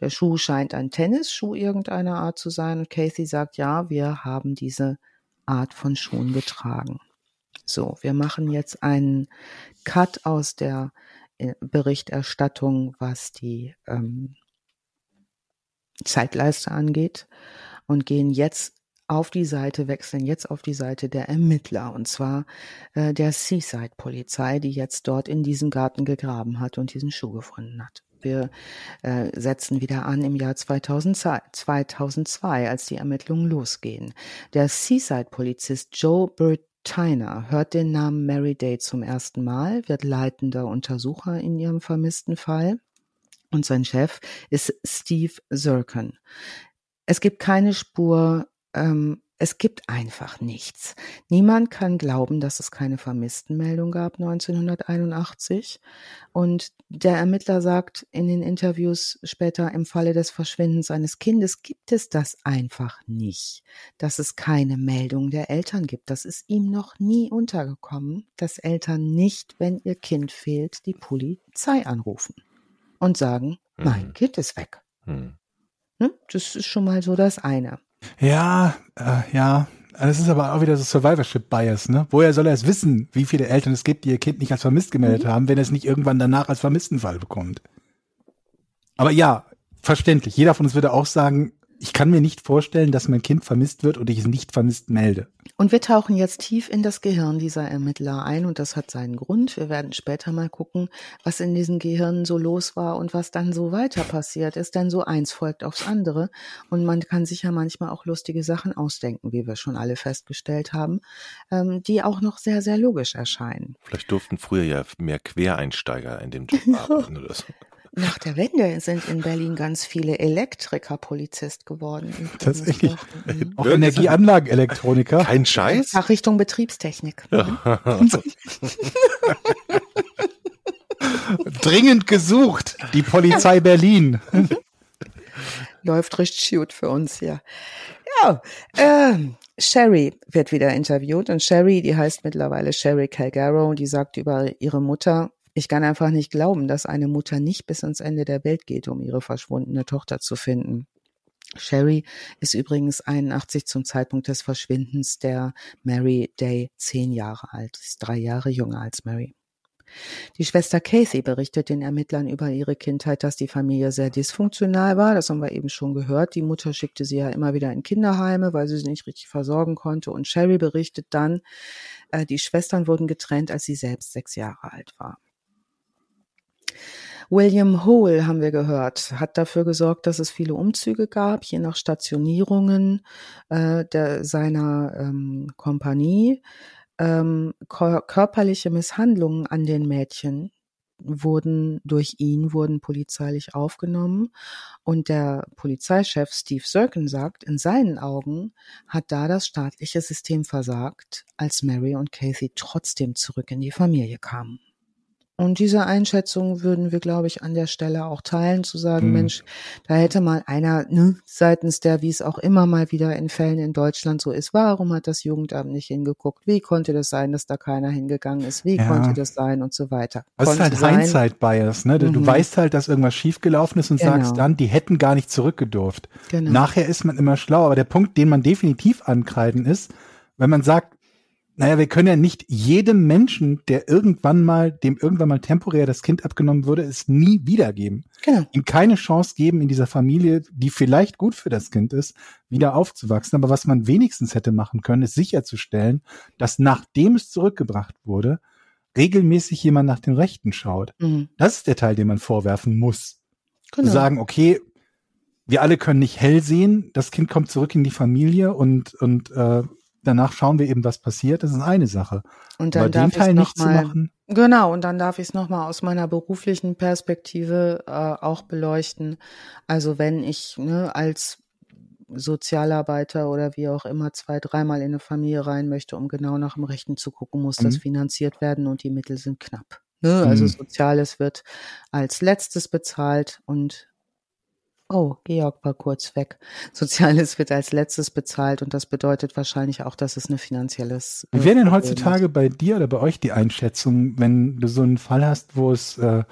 Der Schuh scheint ein Tennisschuh irgendeiner Art zu sein und Casey sagt, ja, wir haben diese Art von Schuhen getragen. So, wir machen jetzt einen Cut aus der äh, Berichterstattung, was die ähm, Zeitleiste angeht und gehen jetzt auf die Seite, wechseln jetzt auf die Seite der Ermittler und zwar äh, der Seaside Polizei, die jetzt dort in diesem Garten gegraben hat und diesen Schuh gefunden hat. Wir äh, setzen wieder an im Jahr 2002, 2002, als die Ermittlungen losgehen. Der Seaside-Polizist Joe Bertiner hört den Namen Mary Day zum ersten Mal, wird leitender Untersucher in ihrem vermissten Fall und sein Chef ist Steve Zirkin. Es gibt keine Spur ähm, es gibt einfach nichts. Niemand kann glauben, dass es keine Vermisstenmeldung gab 1981. Und der Ermittler sagt in den Interviews später, im Falle des Verschwindens eines Kindes gibt es das einfach nicht, dass es keine Meldung der Eltern gibt. Das ist ihm noch nie untergekommen, dass Eltern nicht, wenn ihr Kind fehlt, die Polizei anrufen und sagen, mhm. mein Kind ist weg. Mhm. Das ist schon mal so das eine. Ja, äh, ja. Das ist aber auch wieder so Survivorship Bias, ne? Woher soll er es wissen, wie viele Eltern es gibt, die ihr Kind nicht als vermisst gemeldet mhm. haben, wenn er es nicht irgendwann danach als Vermisstenfall bekommt? Aber ja, verständlich. Jeder von uns würde auch sagen, ich kann mir nicht vorstellen, dass mein Kind vermisst wird und ich es nicht vermisst melde. Und wir tauchen jetzt tief in das Gehirn dieser Ermittler ein und das hat seinen Grund. Wir werden später mal gucken, was in diesen Gehirnen so los war und was dann so weiter passiert ist, denn so eins folgt aufs andere und man kann sich ja manchmal auch lustige Sachen ausdenken, wie wir schon alle festgestellt haben, ähm, die auch noch sehr, sehr logisch erscheinen. Vielleicht durften früher ja mehr Quereinsteiger in dem Job arbeiten oder so. Nach der Wende sind in Berlin ganz viele Elektriker Polizist geworden. Tatsächlich. Mhm. Auch Energieanlagenelektroniker. Kein Scheiß. Nach Richtung Betriebstechnik. Ja. Dringend gesucht. Die Polizei Berlin. Läuft richtig gut für uns hier. Ja, ähm, Sherry wird wieder interviewt und Sherry, die heißt mittlerweile Sherry Calgaro und die sagt über ihre Mutter, ich kann einfach nicht glauben, dass eine Mutter nicht bis ans Ende der Welt geht, um ihre verschwundene Tochter zu finden. Sherry ist übrigens 81 zum Zeitpunkt des Verschwindens der Mary Day zehn Jahre alt, ist drei Jahre jünger als Mary. Die Schwester Casey berichtet den Ermittlern über ihre Kindheit, dass die Familie sehr dysfunktional war. Das haben wir eben schon gehört. Die Mutter schickte sie ja immer wieder in Kinderheime, weil sie sie nicht richtig versorgen konnte. Und Sherry berichtet dann, äh, die Schwestern wurden getrennt, als sie selbst sechs Jahre alt war. William Hole, haben wir gehört, hat dafür gesorgt, dass es viele Umzüge gab, je nach Stationierungen äh, der, seiner ähm, Kompanie. Ähm, körperliche Misshandlungen an den Mädchen wurden durch ihn wurden polizeilich aufgenommen und der Polizeichef Steve Sirkin sagt, in seinen Augen hat da das staatliche System versagt, als Mary und Kathy trotzdem zurück in die Familie kamen. Und diese Einschätzung würden wir, glaube ich, an der Stelle auch teilen, zu sagen, mhm. Mensch, da hätte mal einer ne, seitens der, wie es auch immer mal wieder in Fällen in Deutschland so ist, warum hat das Jugendamt nicht hingeguckt? Wie konnte das sein, dass da keiner hingegangen ist? Wie ja. konnte das sein und so weiter? Das konnte ist halt Hindsight-Bias, ne? Du mhm. weißt halt, dass irgendwas schiefgelaufen ist und genau. sagst dann, die hätten gar nicht zurückgedurft. Genau. Nachher ist man immer schlau, aber der Punkt, den man definitiv ankreiden ist, wenn man sagt, naja, wir können ja nicht jedem Menschen, der irgendwann mal, dem irgendwann mal temporär das Kind abgenommen wurde, es nie wiedergeben. Genau. Ihm keine Chance geben, in dieser Familie, die vielleicht gut für das Kind ist, wieder aufzuwachsen. Aber was man wenigstens hätte machen können, ist sicherzustellen, dass nachdem es zurückgebracht wurde, regelmäßig jemand nach den Rechten schaut. Mhm. Das ist der Teil, den man vorwerfen muss. Genau. Zu sagen, okay, wir alle können nicht hell sehen, das Kind kommt zurück in die Familie und, und äh, danach schauen wir eben, was passiert. Das ist eine Sache. Und dann Aber darf den Teil nicht mal, zu machen. Genau, und dann darf ich es nochmal aus meiner beruflichen Perspektive äh, auch beleuchten. Also wenn ich ne, als Sozialarbeiter oder wie auch immer zwei, dreimal in eine Familie rein möchte, um genau nach dem Rechten zu gucken, muss mhm. das finanziert werden und die Mittel sind knapp. Ne? Also mhm. Soziales wird als letztes bezahlt und Oh, Georg war kurz weg. Soziales wird als letztes bezahlt und das bedeutet wahrscheinlich auch, dass es eine finanzielles. Wie wäre denn heutzutage bei dir oder bei euch die Einschätzung, wenn du so einen Fall hast, wo es äh,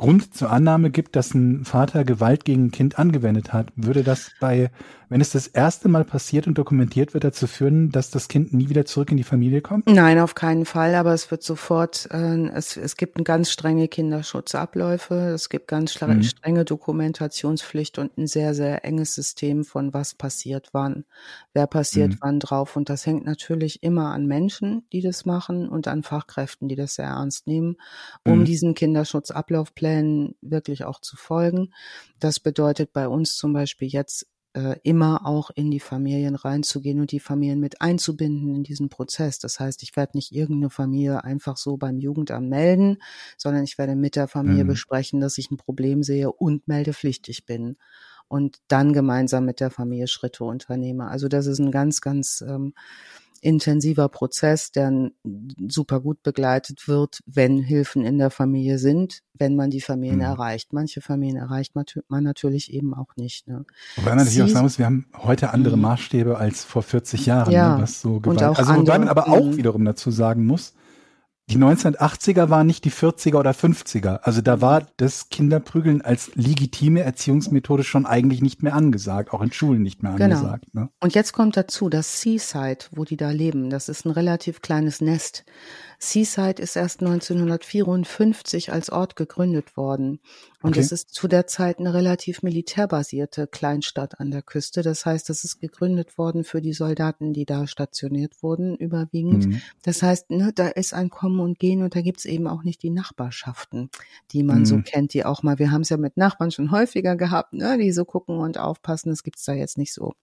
Grund zur Annahme gibt, dass ein Vater Gewalt gegen ein Kind angewendet hat, würde das bei, wenn es das erste Mal passiert und dokumentiert wird, dazu führen, dass das Kind nie wieder zurück in die Familie kommt? Nein, auf keinen Fall, aber es wird sofort, äh, es, es gibt ganz strenge Kinderschutzabläufe, es gibt ganz mhm. strenge Dokumentationspflicht und ein sehr, sehr enges System von was passiert wann, wer passiert mhm. wann drauf und das hängt natürlich immer an Menschen, die das machen und an Fachkräften, die das sehr ernst nehmen, um mhm. diesen Kinderschutzablaufplänen Plänen wirklich auch zu folgen. Das bedeutet bei uns zum Beispiel jetzt äh, immer auch in die Familien reinzugehen und die Familien mit einzubinden in diesen Prozess. Das heißt, ich werde nicht irgendeine Familie einfach so beim Jugendamt melden, sondern ich werde mit der Familie mhm. besprechen, dass ich ein Problem sehe und meldepflichtig bin und dann gemeinsam mit der Familie Schritte unternehme. Also das ist ein ganz, ganz ähm, intensiver Prozess, der super gut begleitet wird, wenn Hilfen in der Familie sind, wenn man die Familien mhm. erreicht. Manche Familien erreicht man, natürlich eben auch nicht. Ne? Wobei man natürlich auch sagen muss, wir haben heute andere mhm. Maßstäbe als vor 40 Jahren, ja, ne, was so Gewalt. also wobei man aber auch wiederum dazu sagen muss, die 1980er waren nicht die 40er oder 50er. Also da war das Kinderprügeln als legitime Erziehungsmethode schon eigentlich nicht mehr angesagt, auch in Schulen nicht mehr genau. angesagt. Genau. Ne? Und jetzt kommt dazu, das Seaside, wo die da leben, das ist ein relativ kleines Nest. Seaside ist erst 1954 als Ort gegründet worden. Und okay. es ist zu der Zeit eine relativ militärbasierte Kleinstadt an der Küste. Das heißt, es ist gegründet worden für die Soldaten, die da stationiert wurden, überwiegend. Mhm. Das heißt, ne, da ist ein Kommen und Gehen und da gibt's eben auch nicht die Nachbarschaften, die man mhm. so kennt, die auch mal, wir haben es ja mit Nachbarn schon häufiger gehabt, ne, die so gucken und aufpassen. Das gibt's da jetzt nicht so.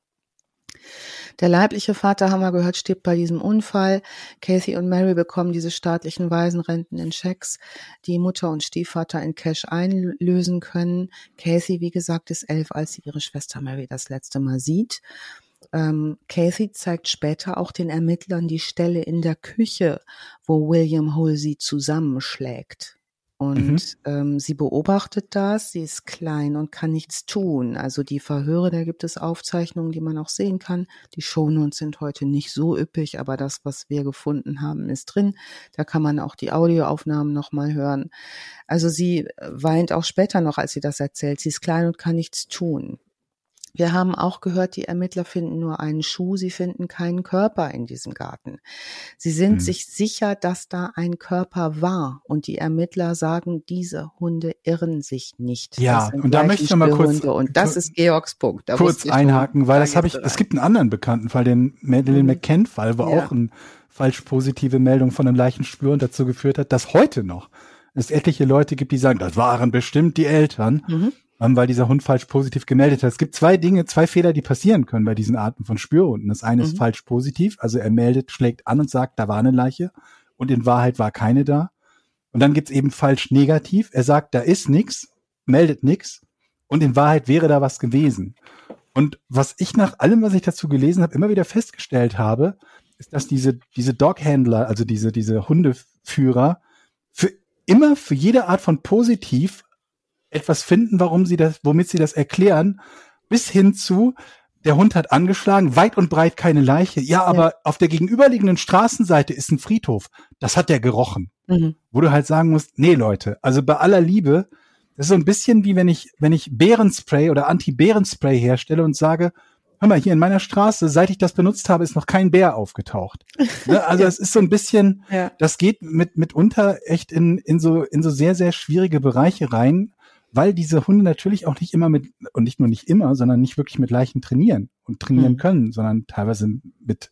Der leibliche Vater, haben wir gehört, stirbt bei diesem Unfall. Kathy und Mary bekommen diese staatlichen Waisenrenten in Schecks, die Mutter und Stiefvater in Cash einlösen können. Kathy, wie gesagt, ist elf, als sie ihre Schwester Mary das letzte Mal sieht. Ähm, Kathy zeigt später auch den Ermittlern die Stelle in der Küche, wo William Hull sie zusammenschlägt. Und mhm. ähm, sie beobachtet das, sie ist klein und kann nichts tun. Also die Verhöre, da gibt es Aufzeichnungen, die man auch sehen kann. Die Shownotes sind heute nicht so üppig, aber das, was wir gefunden haben, ist drin. Da kann man auch die Audioaufnahmen nochmal hören. Also sie weint auch später noch, als sie das erzählt. Sie ist klein und kann nichts tun. Wir haben auch gehört, die Ermittler finden nur einen Schuh, sie finden keinen Körper in diesem Garten. Sie sind hm. sich sicher, dass da ein Körper war und die Ermittler sagen, diese Hunde irren sich nicht. Ja, und da möchte ich noch mal kurz und das ist Georgs Punkt. Da kurz einhaken, weil das habe ich. Es gibt einen anderen bekannten Fall, den Madeleine mhm. McCann-Fall, wo ja. auch eine falsch positive Meldung von einem Leichenspüren dazu geführt hat, dass heute noch es etliche Leute gibt, die sagen, das waren bestimmt die Eltern. Mhm weil dieser Hund falsch positiv gemeldet hat. Es gibt zwei Dinge, zwei Fehler, die passieren können bei diesen Arten von Spürhunden. Das eine mhm. ist falsch positiv, also er meldet, schlägt an und sagt, da war eine Leiche und in Wahrheit war keine da. Und dann gibt's eben falsch negativ, er sagt, da ist nichts, meldet nichts und in Wahrheit wäre da was gewesen. Und was ich nach allem, was ich dazu gelesen habe, immer wieder festgestellt habe, ist, dass diese, diese Doghandler, also diese, diese Hundeführer, für immer für jede Art von positiv etwas finden, warum sie das, womit sie das erklären, bis hin zu, der Hund hat angeschlagen, weit und breit keine Leiche. Ja, aber ja. auf der gegenüberliegenden Straßenseite ist ein Friedhof. Das hat der gerochen. Mhm. Wo du halt sagen musst, nee, Leute, also bei aller Liebe, das ist so ein bisschen wie wenn ich, wenn ich Bärenspray oder Anti-Bärenspray herstelle und sage, hör mal, hier in meiner Straße, seit ich das benutzt habe, ist noch kein Bär aufgetaucht. Ne? Also es ist so ein bisschen, ja. das geht mit mitunter echt in, in so, in so sehr, sehr schwierige Bereiche rein, weil diese Hunde natürlich auch nicht immer mit, und nicht nur nicht immer, sondern nicht wirklich mit Leichen trainieren und trainieren mhm. können, sondern teilweise mit,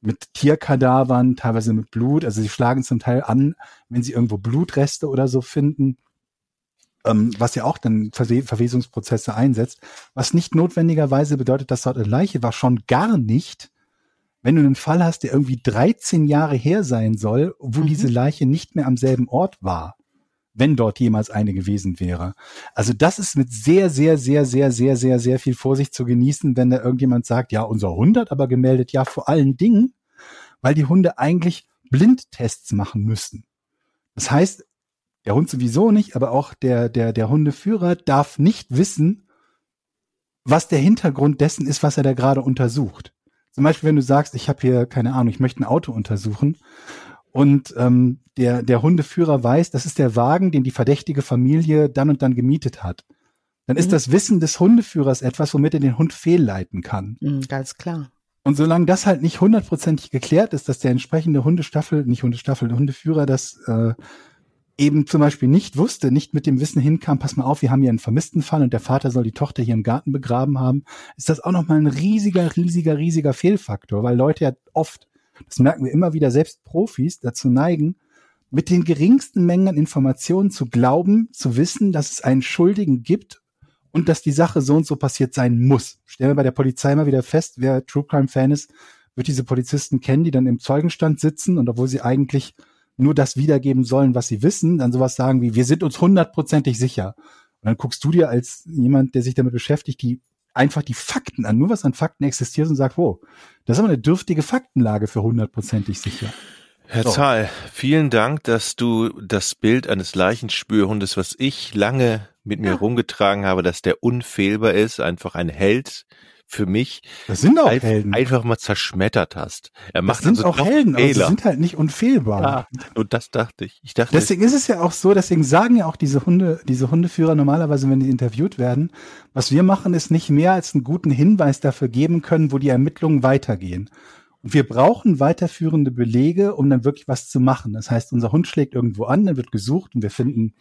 mit Tierkadavern, teilweise mit Blut. Also sie schlagen zum Teil an, wenn sie irgendwo Blutreste oder so finden, ähm, was ja auch dann Verwe Verwesungsprozesse einsetzt, was nicht notwendigerweise bedeutet, dass dort eine Leiche war, schon gar nicht, wenn du einen Fall hast, der irgendwie 13 Jahre her sein soll, wo mhm. diese Leiche nicht mehr am selben Ort war, wenn dort jemals eine gewesen wäre. Also das ist mit sehr, sehr, sehr, sehr, sehr, sehr, sehr viel Vorsicht zu genießen, wenn da irgendjemand sagt, ja, unser Hund hat aber gemeldet, ja, vor allen Dingen, weil die Hunde eigentlich Blindtests machen müssen. Das heißt, der Hund sowieso nicht, aber auch der, der, der Hundeführer darf nicht wissen, was der Hintergrund dessen ist, was er da gerade untersucht. Zum Beispiel, wenn du sagst, ich habe hier, keine Ahnung, ich möchte ein Auto untersuchen und ähm, der, der Hundeführer weiß, das ist der Wagen, den die verdächtige Familie dann und dann gemietet hat. Dann mhm. ist das Wissen des Hundeführers etwas, womit er den Hund fehlleiten kann. Mhm, ganz klar. Und solange das halt nicht hundertprozentig geklärt ist, dass der entsprechende Hundestaffel, nicht Hundestaffel, Hundeführer das äh, eben zum Beispiel nicht wusste, nicht mit dem Wissen hinkam, pass mal auf, wir haben hier einen vermissten Fall und der Vater soll die Tochter hier im Garten begraben haben, ist das auch nochmal ein riesiger, riesiger, riesiger Fehlfaktor, weil Leute ja oft, das merken wir immer wieder, selbst Profis dazu neigen, mit den geringsten Mengen an Informationen zu glauben, zu wissen, dass es einen Schuldigen gibt und dass die Sache so und so passiert sein muss. Stellen wir bei der Polizei mal wieder fest, wer True Crime Fan ist, wird diese Polizisten kennen, die dann im Zeugenstand sitzen und obwohl sie eigentlich nur das wiedergeben sollen, was sie wissen, dann sowas sagen wie, wir sind uns hundertprozentig sicher. Und dann guckst du dir als jemand, der sich damit beschäftigt, die einfach die Fakten an, nur was an Fakten existiert und sagt, oh, das ist aber eine dürftige Faktenlage für hundertprozentig sicher. Herr so. Zahl, vielen Dank, dass du das Bild eines Leichenspürhundes, was ich lange mit mir ja. rumgetragen habe, dass der unfehlbar ist, einfach ein Held, für mich das sind auch ein, Helden. einfach mal zerschmettert hast. Er macht das sind also auch Helden, Fehler. aber sie sind halt nicht unfehlbar. Ja, und das dachte ich. Ich dachte, deswegen ist es ja auch so, deswegen sagen ja auch diese Hunde, diese Hundeführer normalerweise, wenn die interviewt werden, was wir machen, ist nicht mehr als einen guten Hinweis dafür geben können, wo die Ermittlungen weitergehen. Und wir brauchen weiterführende Belege, um dann wirklich was zu machen. Das heißt, unser Hund schlägt irgendwo an, dann wird gesucht und wir finden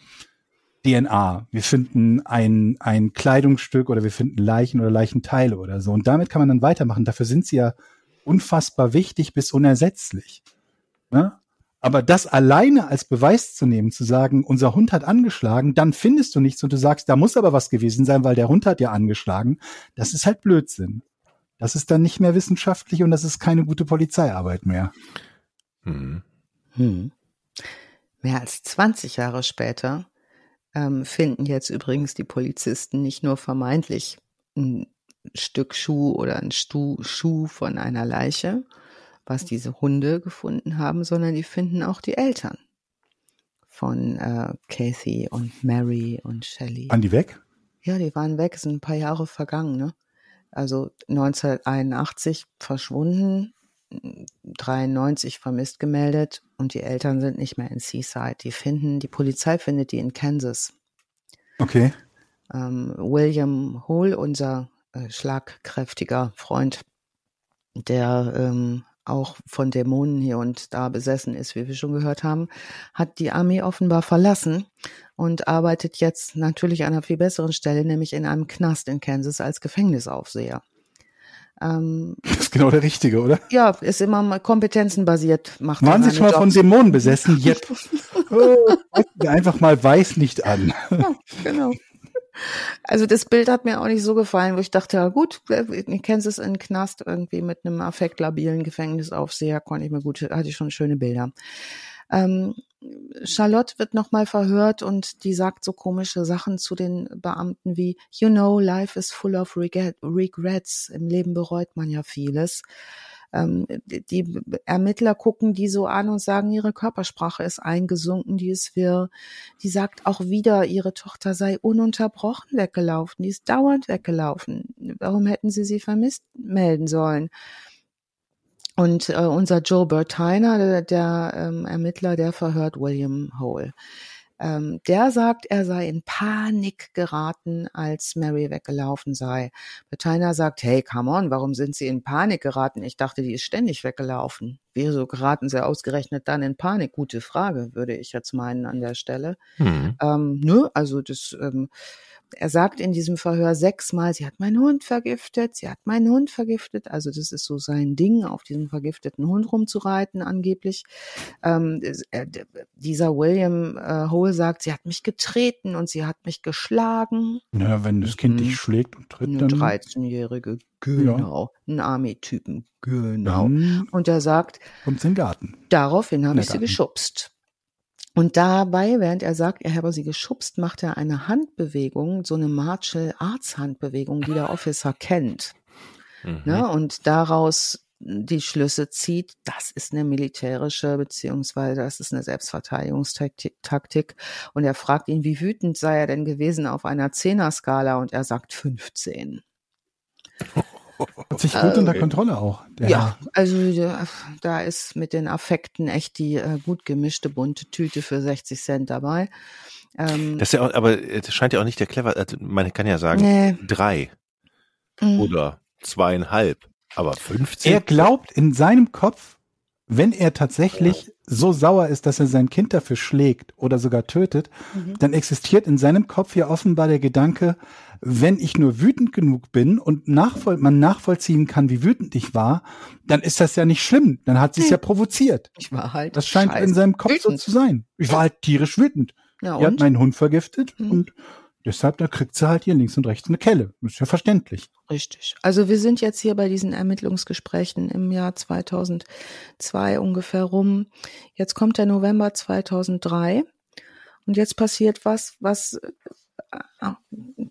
DNA, wir finden ein, ein Kleidungsstück oder wir finden Leichen oder Leichenteile oder so. Und damit kann man dann weitermachen. Dafür sind sie ja unfassbar wichtig bis unersetzlich. Ne? Aber das alleine als Beweis zu nehmen, zu sagen, unser Hund hat angeschlagen, dann findest du nichts und du sagst, da muss aber was gewesen sein, weil der Hund hat ja angeschlagen, das ist halt Blödsinn. Das ist dann nicht mehr wissenschaftlich und das ist keine gute Polizeiarbeit mehr. Hm. Hm. Mehr als 20 Jahre später ähm, finden jetzt übrigens die Polizisten nicht nur vermeintlich ein Stück Schuh oder ein Stu Schuh von einer Leiche, was diese Hunde gefunden haben, sondern die finden auch die Eltern von äh, Kathy und Mary und Shelley. Waren die weg? Ja, die waren weg, es sind ein paar Jahre vergangen, ne? Also 1981 verschwunden, 93 vermisst gemeldet und die Eltern sind nicht mehr in Seaside. Die finden, die Polizei findet die in Kansas. Okay. Ähm, William Hole, unser äh, schlagkräftiger Freund, der ähm, auch von Dämonen hier und da besessen ist, wie wir schon gehört haben, hat die Armee offenbar verlassen und arbeitet jetzt natürlich an einer viel besseren Stelle, nämlich in einem Knast in Kansas als Gefängnisaufseher. Ähm, das ist genau der Richtige, oder? Ja, ist immer kompetenzenbasiert. Macht Waren Sie schon mal von Dämonen besessen? Jetzt oh, einfach mal Weißlicht an. Ja, genau. Also das Bild hat mir auch nicht so gefallen, wo ich dachte, ja gut, ich kenne es in Knast irgendwie mit einem affektlabilen Gefängnisaufseher, konnte ich mir gut, hatte ich schon schöne Bilder. Ähm, Charlotte wird nochmal verhört und die sagt so komische Sachen zu den Beamten wie, you know, life is full of regrets. Im Leben bereut man ja vieles. Ähm, die Ermittler gucken die so an und sagen, ihre Körpersprache ist eingesunken, die ist wirr. Die sagt auch wieder, ihre Tochter sei ununterbrochen weggelaufen, die ist dauernd weggelaufen. Warum hätten sie sie vermisst melden sollen? Und äh, unser Joe Bertiner, der, der ähm, Ermittler, der verhört William Hole. Ähm, der sagt, er sei in Panik geraten, als Mary weggelaufen sei. Bertiner sagt, hey, come on, warum sind Sie in Panik geraten? Ich dachte, die ist ständig weggelaufen. Wieso geraten Sie ausgerechnet dann in Panik? Gute Frage, würde ich jetzt meinen an der Stelle. Mhm. Ähm, nö, also das ähm, er sagt in diesem Verhör sechsmal, sie hat meinen Hund vergiftet, sie hat meinen Hund vergiftet. Also das ist so sein Ding, auf diesem vergifteten Hund rumzureiten angeblich. Ähm, äh, dieser William äh, Hole sagt, sie hat mich getreten und sie hat mich geschlagen. Ja, wenn das Kind mhm. dich schlägt und tritt, Eine dann... 13-Jährige, genau. Ja. Ein Army-Typen, genau. Dann und er sagt... Kommt's in den Garten. Daraufhin habe ich sie geschubst. Und dabei, während er sagt, er habe sie geschubst, macht er eine Handbewegung, so eine Martial Arts Handbewegung, die der Officer kennt. Mhm. Ne? Und daraus die Schlüsse zieht, das ist eine militärische beziehungsweise das ist eine Selbstverteidigungstaktik. Und er fragt ihn, wie wütend sei er denn gewesen auf einer Zehner-Skala und er sagt 15. Hat sich gut äh, unter Kontrolle auch. ja, also da ist mit den Affekten echt die äh, gut gemischte bunte Tüte für 60 Cent dabei. Ähm, das ist ja auch, aber das scheint ja auch nicht der clever, also man kann ja sagen, nee. drei mhm. oder zweieinhalb, aber 15. Er glaubt in seinem Kopf, wenn er tatsächlich so sauer ist, dass er sein Kind dafür schlägt oder sogar tötet, mhm. dann existiert in seinem Kopf ja offenbar der Gedanke, wenn ich nur wütend genug bin und nachvoll man nachvollziehen kann, wie wütend ich war, dann ist das ja nicht schlimm. Dann hat sie es hm. ja provoziert. Ich war halt. Das scheint in seinem Kopf wütend. so zu sein. Ich war halt tierisch wütend. Ja, und? Die hat meinen Hund vergiftet mhm. und deshalb, da kriegt sie halt hier links und rechts eine Kelle. Das ist ja verständlich. Richtig. Also wir sind jetzt hier bei diesen Ermittlungsgesprächen im Jahr 2002 ungefähr rum. Jetzt kommt der November 2003 und jetzt passiert was, was Ah,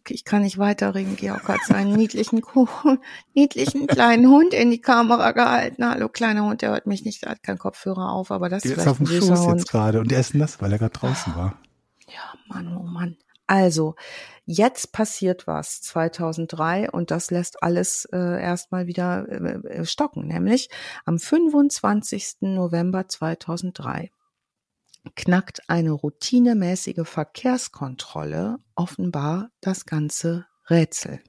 ich kann nicht weiterreden. Georg hat seinen niedlichen, niedlichen kleinen Hund in die Kamera gehalten. Hallo, kleiner Hund, der hört mich nicht, der hat keinen Kopfhörer auf, aber das der ist, ist auf dem Schoß Hund. jetzt gerade und der ist nass, weil er gerade draußen war. Ja, Mann, oh Mann. Also, jetzt passiert was 2003 und das lässt alles äh, erstmal wieder äh, stocken, nämlich am 25. November 2003 knackt eine routinemäßige Verkehrskontrolle offenbar das ganze Rätsel.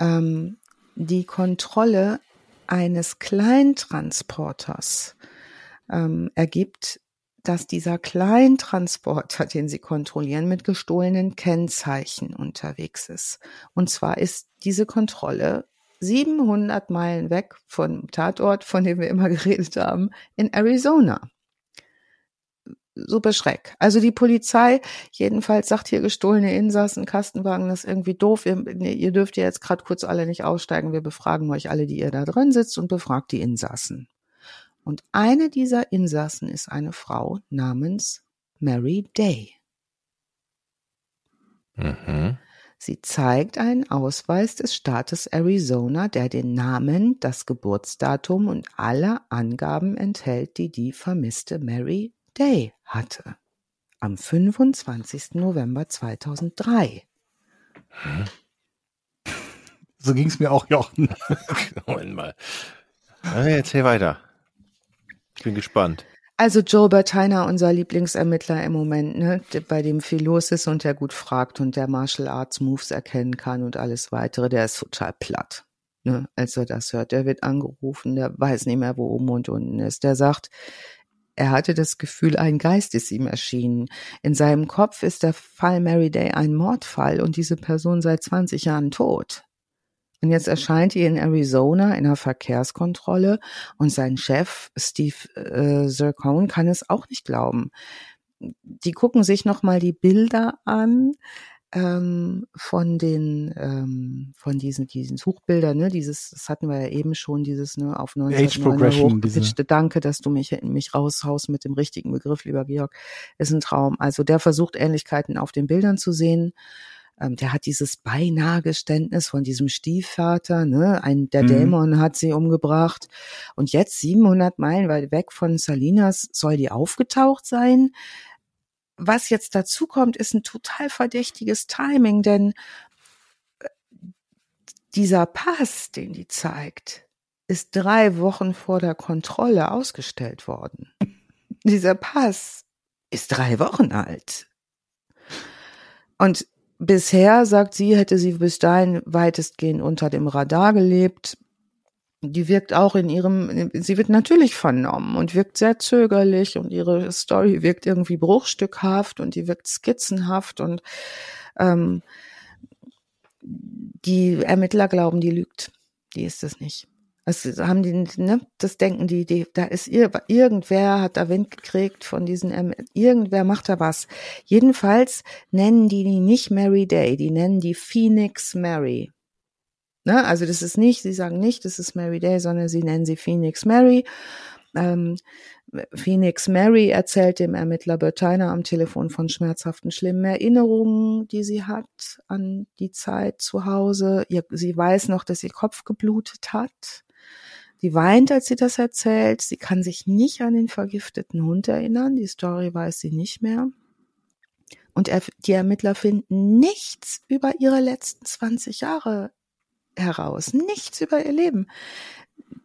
Ähm, die Kontrolle eines Kleintransporters ähm, ergibt, dass dieser Kleintransporter, den sie kontrollieren, mit gestohlenen Kennzeichen unterwegs ist. Und zwar ist diese Kontrolle 700 Meilen weg vom Tatort, von dem wir immer geredet haben, in Arizona super schreck. Also die Polizei jedenfalls sagt hier gestohlene Insassen, Kastenwagen, das ist irgendwie doof. Ihr, ihr dürft ja jetzt gerade kurz alle nicht aussteigen. Wir befragen euch alle, die ihr da drin sitzt und befragt die Insassen. Und eine dieser Insassen ist eine Frau namens Mary Day. Mhm. Sie zeigt einen Ausweis des Staates Arizona, der den Namen, das Geburtsdatum und alle Angaben enthält, die die vermisste Mary Day hatte. Am 25. November 2003. Hm? So ging es mir auch, Jochen. Moment mal. Erzähl weiter. Ich bin gespannt. Also Joe Bertiner, unser Lieblingsermittler im Moment, ne, bei dem viel los ist und der gut fragt und der Martial Arts Moves erkennen kann und alles weitere, der ist total platt. Ne, als er das hört. Der wird angerufen, der weiß nicht mehr, wo oben und unten ist. Der sagt, er hatte das Gefühl, ein Geist ist ihm erschienen. In seinem Kopf ist der Fall Mary Day ein Mordfall und diese Person seit 20 Jahren tot. Und jetzt erscheint er in Arizona in einer Verkehrskontrolle und sein Chef Steve äh, Zircone kann es auch nicht glauben. Die gucken sich nochmal die Bilder an ähm, von den ähm, von diesen diesen Suchbildern, ne, dieses, das hatten wir ja eben schon, dieses ne auf 90 Age Progression, diese Danke, dass du mich mich raushaust mit dem richtigen Begriff, lieber Georg, ist ein Traum. Also der versucht Ähnlichkeiten auf den Bildern zu sehen. Ähm, der hat dieses beinahe Geständnis von diesem Stiefvater, ne, ein der mhm. Dämon hat sie umgebracht und jetzt 700 Meilen weit weg von Salinas soll die aufgetaucht sein was jetzt dazu kommt, ist ein total verdächtiges Timing, denn äh, dieser Pass, den die zeigt, ist drei Wochen vor der Kontrolle ausgestellt worden. Dieser Pass ist drei Wochen alt. Und bisher, sagt sie, hätte sie bis dahin weitestgehend unter dem Radar gelebt. die wirkt auch in ihrem, sie wird natürlich vernommen und wirkt sehr zögerlich und ihre Story wirkt irgendwie bruchstückhaft und die wirkt skizzenhaft und ähm, die Ermittler glauben, die lügt. Die ist es nicht. Also haben die, ne, das denken die, die, da ist ihr, irgendwer hat da Wind gekriegt von diesen, irgendwer macht da was. Jedenfalls nennen die die nicht Mary Day, die nennen die Phoenix Mary. Ne? Also das ist nicht, sie sagen nicht, das ist Mary Day, sondern sie nennen sie Phoenix Mary. Ähm, Phoenix Mary erzählt dem Ermittler Bertina am Telefon von schmerzhaften, schlimmen Erinnerungen, die sie hat an die Zeit zu Hause. Ihr, sie weiß noch, dass ihr Kopf geblutet hat. Sie weint, als sie das erzählt. Sie kann sich nicht an den vergifteten Hund erinnern. Die Story weiß sie nicht mehr. Und er, die Ermittler finden nichts über ihre letzten 20 Jahre heraus. Nichts über ihr Leben.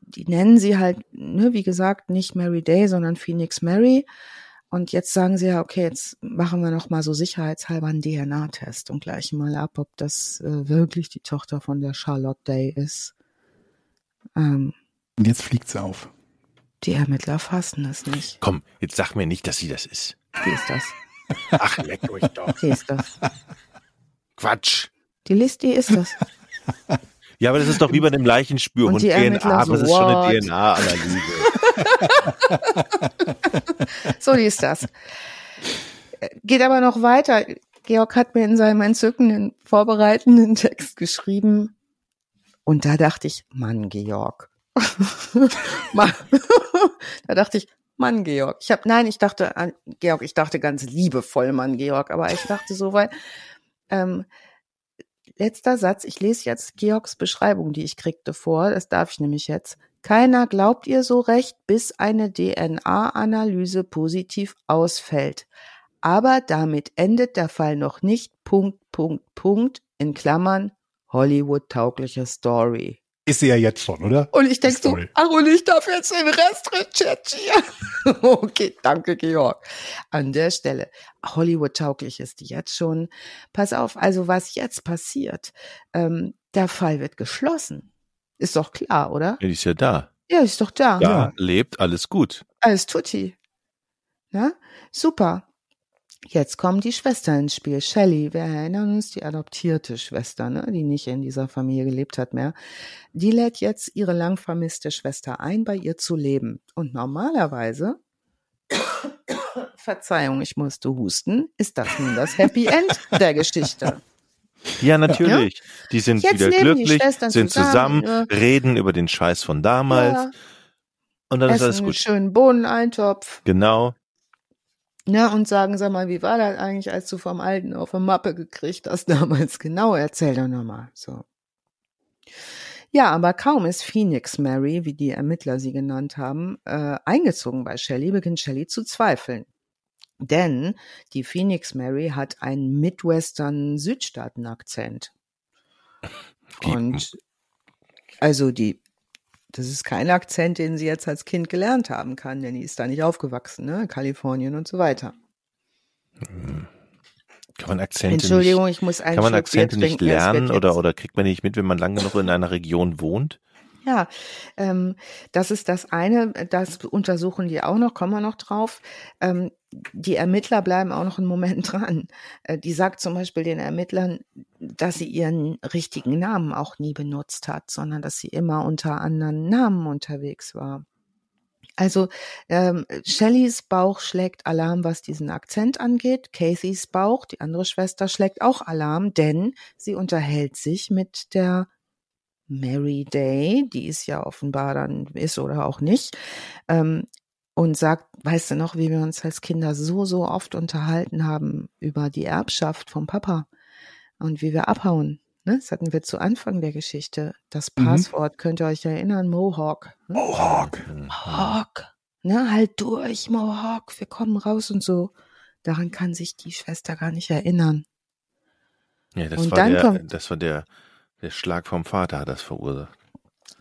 Die nennen sie halt, ne, wie gesagt, nicht Mary Day, sondern Phoenix Mary. Und jetzt sagen sie ja, okay, jetzt machen wir noch mal so sicherheitshalber einen DNA-Test und gleichen mal ab, ob das äh, wirklich die Tochter von der Charlotte Day ist. Ähm, und jetzt fliegt sie auf. Die Ermittler fassen es nicht. Komm, jetzt sag mir nicht, dass sie das ist. Die ist das. Ach, leck euch doch. Die ist das. Quatsch. Die List, die ist das. Ja, aber das ist doch wie bei dem Leichenspürhund. DNA, aber das ist schon eine DNA-Analyse. so ist das. Geht aber noch weiter. Georg hat mir in seinem entzückenden, vorbereitenden Text geschrieben. Und da dachte ich, Mann, Georg. da dachte ich, Mann, Georg. Ich habe, nein, ich dachte an Georg, ich dachte ganz liebevoll Mann, Georg, aber ich dachte so, weil ähm, letzter Satz, ich lese jetzt Georgs Beschreibung, die ich kriegte vor, das darf ich nämlich jetzt. Keiner glaubt ihr so recht, bis eine DNA-Analyse positiv ausfällt. Aber damit endet der Fall noch nicht. Punkt, Punkt, Punkt, in Klammern, Hollywood-taugliche Story. Ist sie ja jetzt schon, oder? Und ich denke so, ach, und ich darf jetzt den Rest recherchieren. okay, danke, Georg. An der Stelle, Hollywood-tauglich ist die jetzt schon. Pass auf, also was jetzt passiert, ähm, der Fall wird geschlossen. Ist doch klar, oder? Ja, die ist ja da. Ja, ist doch da. Ja, ja. lebt, alles gut. Alles tutti. Ja, super. Jetzt kommen die Schwestern ins Spiel. Shelley, wir erinnern uns, die adoptierte Schwester, ne, die nicht in dieser Familie gelebt hat mehr. Die lädt jetzt ihre lang vermisste Schwester ein, bei ihr zu leben. Und normalerweise, Verzeihung, ich musste husten, ist das nun das Happy End der Geschichte. Ja, natürlich. Ja? Die sind Jetzt wieder glücklich, sind zusammen, zusammen ja. reden über den Scheiß von damals. Ja. Und dann Essen ist alles gut. Einen schönen Bohneneintopf. Genau. Ja, und sagen, sag mal, wie war das eigentlich, als du vom Alten auf eine Mappe gekriegt hast damals? Genau, erzähl doch nochmal. So. Ja, aber kaum ist Phoenix Mary, wie die Ermittler sie genannt haben, äh, eingezogen bei Shelley, beginnt Shelley zu zweifeln. Denn die Phoenix Mary hat einen Midwestern Südstaaten-Akzent. Und also die das ist kein Akzent, den sie jetzt als Kind gelernt haben kann, denn die ist da nicht aufgewachsen, ne? Kalifornien und so weiter. Hm. Kann man Akzente Entschuldigung, nicht, ich muss einen Kann man Akzente nicht lernen oder, oder kriegt man nicht mit, wenn man lange genug in einer Region wohnt? Ja, ähm, das ist das eine, das untersuchen die auch noch, kommen wir noch drauf. Ähm, die Ermittler bleiben auch noch einen Moment dran. Äh, die sagt zum Beispiel den Ermittlern, dass sie ihren richtigen Namen auch nie benutzt hat, sondern dass sie immer unter anderen Namen unterwegs war. Also ähm, Shellys Bauch schlägt Alarm, was diesen Akzent angeht. Cathys Bauch, die andere Schwester, schlägt auch Alarm, denn sie unterhält sich mit der Mary Day, die ist ja offenbar dann ist oder auch nicht, ähm, und sagt, weißt du noch, wie wir uns als Kinder so, so oft unterhalten haben über die Erbschaft vom Papa und wie wir abhauen. Ne? Das hatten wir zu Anfang der Geschichte. Das mhm. Passwort, mhm. könnt ihr euch erinnern, Mohawk. Ne? Mohawk. Mohawk. Ne, halt durch, Mohawk, wir kommen raus und so. Daran kann sich die Schwester gar nicht erinnern. Ja, das, und war, der, kommt, das war der der Schlag vom Vater hat das verursacht.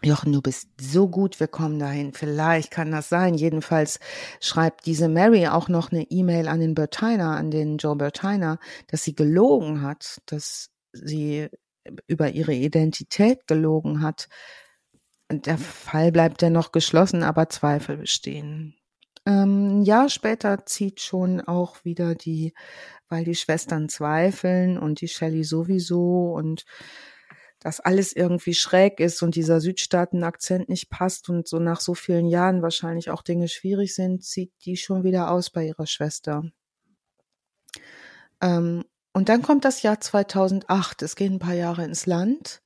Jochen, du bist so gut, wir kommen dahin. Vielleicht kann das sein. Jedenfalls schreibt diese Mary auch noch eine E-Mail an den Bertiner, an den Joe Bertiner, dass sie gelogen hat, dass sie über ihre Identität gelogen hat. der Fall bleibt dennoch geschlossen, aber Zweifel bestehen. Ähm, ein Jahr später zieht schon auch wieder die, weil die Schwestern zweifeln und die Shelley sowieso und dass alles irgendwie schräg ist und dieser Südstaaten-Akzent nicht passt und so nach so vielen Jahren wahrscheinlich auch Dinge schwierig sind, zieht die schon wieder aus bei ihrer Schwester. Ähm, und dann kommt das Jahr 2008. Es gehen ein paar Jahre ins Land.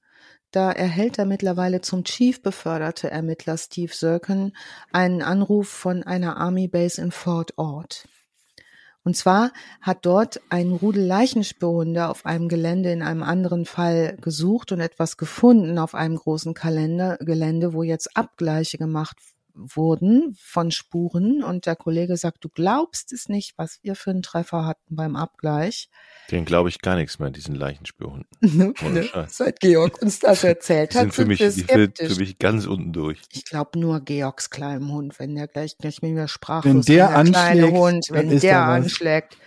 Da erhält der mittlerweile zum Chief beförderte Ermittler Steve Sirken einen Anruf von einer Army Base in Fort Ord. Und zwar hat dort ein Rudel Leichenspürhunde auf einem Gelände in einem anderen Fall gesucht und etwas gefunden auf einem großen Kalender, Gelände, wo jetzt Abgleiche gemacht wurden von Spuren und der Kollege sagt, du glaubst es nicht, was wir für einen Treffer hatten beim Abgleich. Den glaube ich gar nichts mehr, diesen Leichenspürhunden. ne, ne, seit Georg uns das erzählt hat, sind für mich, die sind für mich ganz unten durch. Ich glaube nur Georgs kleinem Hund, wenn der gleich nicht mit mir sprachlos wenn der, der kleine Hund, wenn der anschlägt.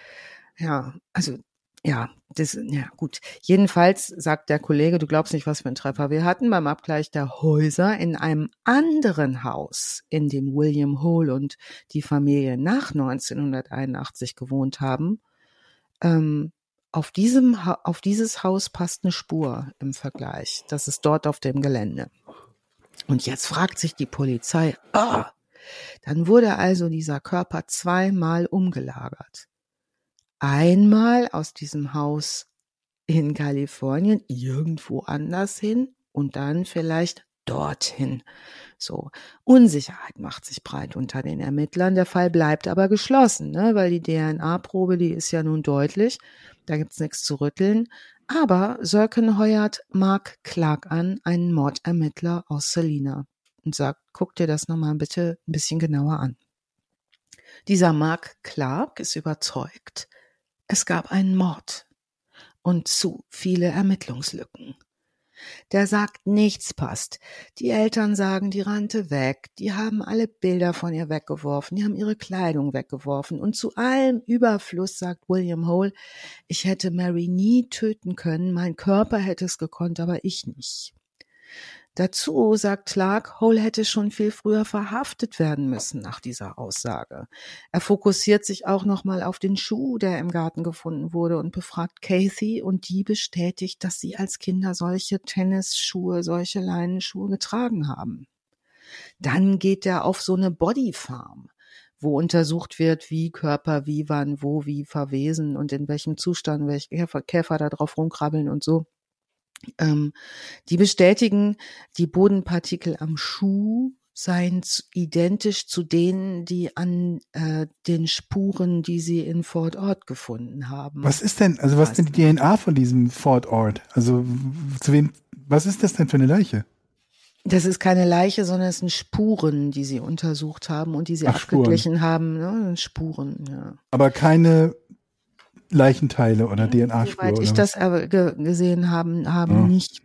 Ja, also ja, das, ja, gut. Jedenfalls sagt der Kollege, du glaubst nicht, was für ein Treffer wir hatten beim Abgleich der Häuser in einem anderen Haus, in dem William Hole und die Familie nach 1981 gewohnt haben. Ähm, auf diesem, auf dieses Haus passt eine Spur im Vergleich. Das ist dort auf dem Gelände. Und jetzt fragt sich die Polizei, ah, dann wurde also dieser Körper zweimal umgelagert einmal aus diesem Haus in Kalifornien irgendwo anders hin und dann vielleicht dorthin. So, Unsicherheit macht sich breit unter den Ermittlern. Der Fall bleibt aber geschlossen, ne? weil die DNA-Probe, die ist ja nun deutlich. Da gibt's nichts zu rütteln. Aber Sörken heuert Mark Clark an, einen Mordermittler aus Selina, und sagt, guck dir das nochmal bitte ein bisschen genauer an. Dieser Mark Clark ist überzeugt, es gab einen Mord und zu viele Ermittlungslücken. Der sagt, nichts passt. Die Eltern sagen, die rannte weg, die haben alle Bilder von ihr weggeworfen, die haben ihre Kleidung weggeworfen und zu allem Überfluss sagt William Hole, ich hätte Mary nie töten können, mein Körper hätte es gekonnt, aber ich nicht. Dazu sagt Clark, Hole hätte schon viel früher verhaftet werden müssen nach dieser Aussage. Er fokussiert sich auch nochmal auf den Schuh, der im Garten gefunden wurde und befragt Kathy und die bestätigt, dass sie als Kinder solche Tennisschuhe, solche Leinenschuhe getragen haben. Dann geht er auf so eine Bodyfarm wo untersucht wird, wie Körper, wie wann, wo, wie verwesen und in welchem Zustand welche Käfer, Käfer da drauf rumkrabbeln und so. Ähm, die bestätigen, die Bodenpartikel am Schuh seien identisch zu denen, die an äh, den Spuren, die sie in Fort Ord gefunden haben. Was ist denn, also was ist denn die DNA von diesem Fort Ord? Also zu wem, was ist das denn für eine Leiche? Das ist keine Leiche, sondern es sind Spuren, die sie untersucht haben und die sie Ach, abgeglichen Spuren. haben. Ne? Spuren, ja. Aber keine Leichenteile oder DNA-Spuren. Soweit ich das gesehen haben, haben ja. nicht.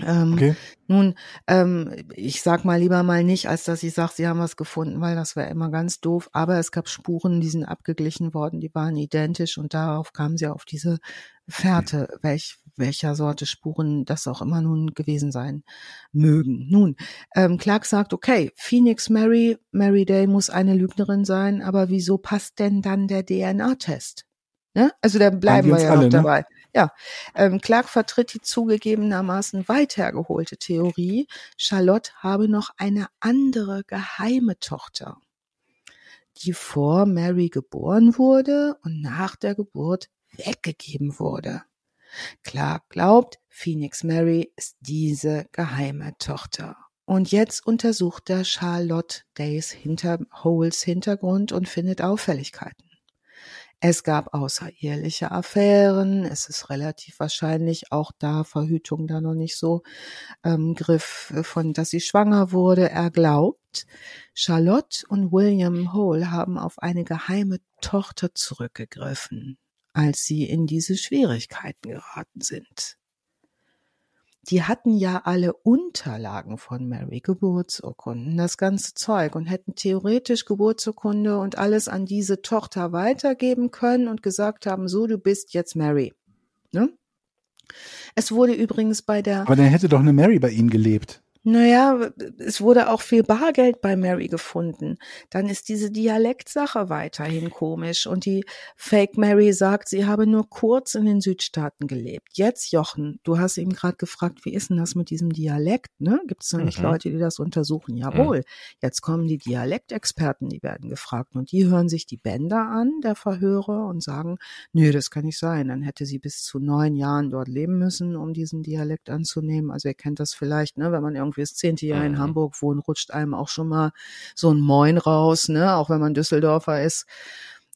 Ähm, okay. Nun, ähm, ich sag mal lieber mal nicht, als dass ich sage, sie haben was gefunden, weil das wäre immer ganz doof. Aber es gab Spuren, die sind abgeglichen worden, die waren identisch und darauf kamen sie auf diese Fährte, welch, welcher Sorte Spuren das auch immer nun gewesen sein mögen. Nun, ähm, Clark sagt, okay, Phoenix Mary, Mary Day muss eine Lügnerin sein, aber wieso passt denn dann der DNA-Test? Ne? Also da bleiben wir ja alle, noch ne? dabei. Ne? Ja, ähm, Clark vertritt die zugegebenermaßen weit hergeholte Theorie, Charlotte habe noch eine andere geheime Tochter, die vor Mary geboren wurde und nach der Geburt weggegeben wurde. Clark glaubt, Phoenix Mary ist diese geheime Tochter. Und jetzt untersucht er Charlotte Days hinter Holes Hintergrund und findet Auffälligkeiten. Es gab außereheliche Affären. Es ist relativ wahrscheinlich auch da Verhütung da noch nicht so ähm, griff äh, von, dass sie schwanger wurde. Er glaubt, Charlotte und William Hole haben auf eine geheime Tochter zurückgegriffen, als sie in diese Schwierigkeiten geraten sind die hatten ja alle Unterlagen von Mary, Geburtsurkunden, das ganze Zeug und hätten theoretisch Geburtsurkunde und alles an diese Tochter weitergeben können und gesagt haben, so, du bist jetzt Mary. Ne? Es wurde übrigens bei der. Aber dann hätte doch eine Mary bei ihnen gelebt. Naja, es wurde auch viel Bargeld bei Mary gefunden. Dann ist diese Dialektsache weiterhin komisch. Und die Fake Mary sagt, sie habe nur kurz in den Südstaaten gelebt. Jetzt, Jochen, du hast eben gerade gefragt, wie ist denn das mit diesem Dialekt? Ne? Gibt es da nicht mhm. Leute, die das untersuchen? Jawohl. Mhm. Jetzt kommen die Dialektexperten, die werden gefragt. Und die hören sich die Bänder an, der Verhörer, und sagen, nö, das kann nicht sein. Dann hätte sie bis zu neun Jahren dort leben müssen, um diesen Dialekt anzunehmen. Also ihr kennt das vielleicht, ne, wenn man irgendwie irgendwie das zehnte Jahr in mhm. Hamburg wohnt, rutscht einem auch schon mal so ein Moin raus, ne, auch wenn man Düsseldorfer ist.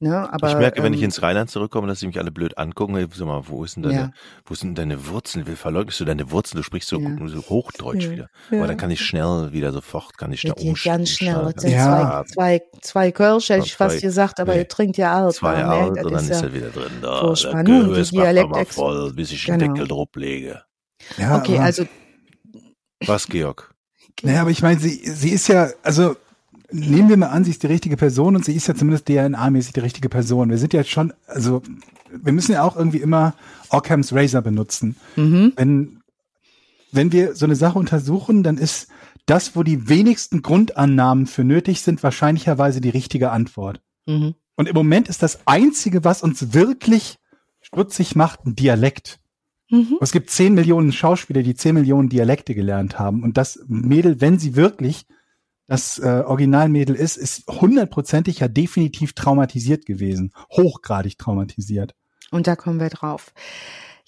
Ne, aber, ich merke, wenn ich ähm, ins Rheinland zurückkomme, dass sie mich alle blöd angucken. Ich sag mal, wo ist denn deine, ja. wo sind denn deine Wurzeln? Wie verleugnest du deine Wurzeln? Du sprichst so, ja. so Hochdeutsch ja. wieder. Aber dann kann ich schnell wieder sofort, kann ich da umstellen. Ganz schnell. Das sind ja. zwei, zwei, zwei Kölsch, hätte ich fast gesagt, aber nee. ihr trinkt ja alt. Zwei alt und dann ist er wieder drin. Da, furchtbar. der Gehörs macht mal voll, bis ich den genau. Deckel drauf lege. Ja, okay, also. Was, Georg? Naja, aber ich meine, sie, sie ist ja, also nehmen wir mal an, sie ist die richtige Person und sie ist ja zumindest DNA-mäßig die richtige Person. Wir sind ja schon, also wir müssen ja auch irgendwie immer Occam's Razor benutzen. Mhm. Wenn, wenn wir so eine Sache untersuchen, dann ist das, wo die wenigsten Grundannahmen für nötig sind, wahrscheinlicherweise die richtige Antwort. Mhm. Und im Moment ist das Einzige, was uns wirklich stutzig macht, ein Dialekt. Mhm. Es gibt zehn Millionen Schauspieler, die zehn Millionen Dialekte gelernt haben. Und das Mädel, wenn sie wirklich das äh, Originalmädel ist, ist hundertprozentig ja definitiv traumatisiert gewesen. Hochgradig traumatisiert. Und da kommen wir drauf.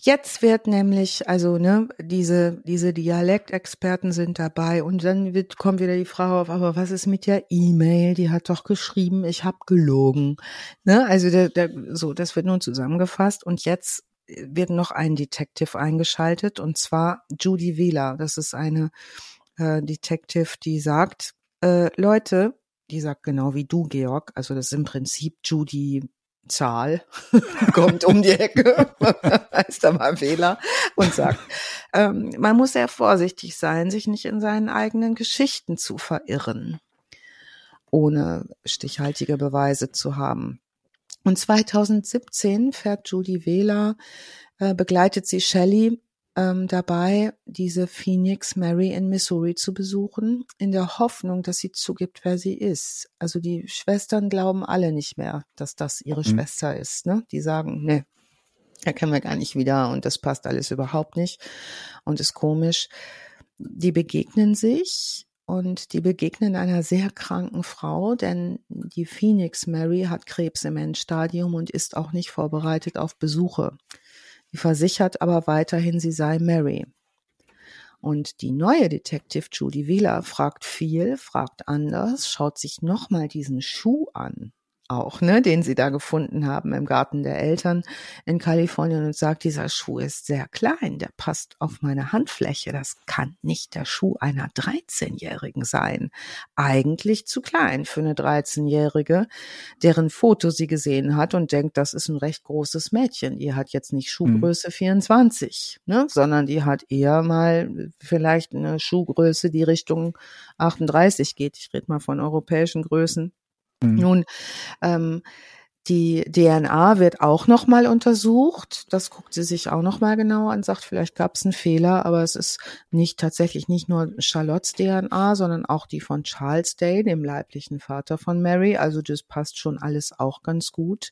Jetzt wird nämlich, also ne, diese diese Dialektexperten sind dabei und dann wird kommt wieder die Frage auf, aber was ist mit der E-Mail? Die hat doch geschrieben, ich habe gelogen. Ne, also der, der, so, das wird nun zusammengefasst und jetzt wird noch ein Detective eingeschaltet und zwar Judy Wheeler. Das ist eine äh, Detective, die sagt, äh, Leute, die sagt genau wie du, Georg, also das ist im Prinzip Judy Zahl, kommt um die Ecke, heißt da mal und sagt, ähm, man muss sehr vorsichtig sein, sich nicht in seinen eigenen Geschichten zu verirren, ohne stichhaltige Beweise zu haben. Und 2017 fährt Judy Wähler, äh, begleitet sie Shelley ähm, dabei, diese Phoenix Mary in Missouri zu besuchen, in der Hoffnung, dass sie zugibt, wer sie ist. Also die Schwestern glauben alle nicht mehr, dass das ihre mhm. Schwester ist. Ne? Die sagen, ne, erkennen wir gar nicht wieder und das passt alles überhaupt nicht und ist komisch. Die begegnen sich und die begegnen einer sehr kranken Frau, denn die Phoenix Mary hat Krebs im Endstadium und ist auch nicht vorbereitet auf Besuche. Sie versichert aber weiterhin, sie sei Mary. Und die neue Detective Judy Wheeler fragt viel, fragt anders, schaut sich nochmal diesen Schuh an auch, ne, den sie da gefunden haben im Garten der Eltern in Kalifornien und sagt, dieser Schuh ist sehr klein, der passt auf meine Handfläche. Das kann nicht der Schuh einer 13-Jährigen sein. Eigentlich zu klein für eine 13-Jährige, deren Foto sie gesehen hat und denkt, das ist ein recht großes Mädchen. Die hat jetzt nicht Schuhgröße mhm. 24, ne, sondern die hat eher mal vielleicht eine Schuhgröße, die Richtung 38 geht. Ich rede mal von europäischen Größen. Mhm. Nun, ähm, die DNA wird auch nochmal untersucht. Das guckt sie sich auch nochmal genauer an, sagt, vielleicht gab es einen Fehler, aber es ist nicht tatsächlich nicht nur Charlottes DNA, sondern auch die von Charles Day, dem leiblichen Vater von Mary. Also das passt schon alles auch ganz gut.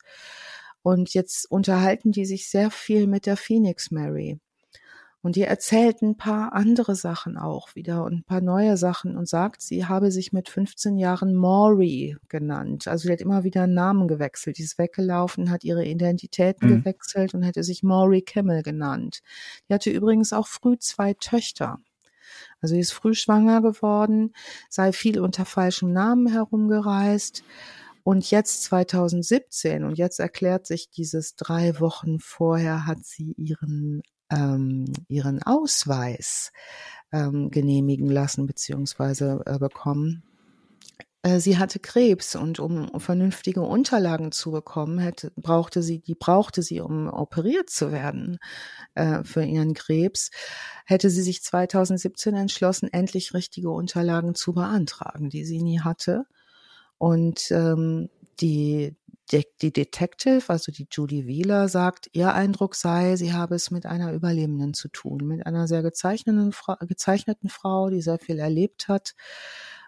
Und jetzt unterhalten die sich sehr viel mit der Phoenix Mary. Und die erzählt ein paar andere Sachen auch wieder und ein paar neue Sachen und sagt, sie habe sich mit 15 Jahren Maury genannt. Also sie hat immer wieder einen Namen gewechselt. Die ist weggelaufen, hat ihre Identität mhm. gewechselt und hätte sich Maury Kimmel genannt. Die hatte übrigens auch früh zwei Töchter. Also sie ist früh schwanger geworden, sei viel unter falschem Namen herumgereist. Und jetzt 2017, und jetzt erklärt sich dieses drei Wochen vorher, hat sie ihren ähm, ihren Ausweis ähm, genehmigen lassen beziehungsweise äh, bekommen. Äh, sie hatte Krebs und um vernünftige Unterlagen zu bekommen, hätte, brauchte sie, die brauchte sie, um operiert zu werden äh, für ihren Krebs, hätte sie sich 2017 entschlossen, endlich richtige Unterlagen zu beantragen, die sie nie hatte. Und ähm, die die, die Detective, also die Judy Wheeler, sagt, ihr Eindruck sei, sie habe es mit einer Überlebenden zu tun, mit einer sehr gezeichneten Frau, gezeichneten Frau, die sehr viel erlebt hat.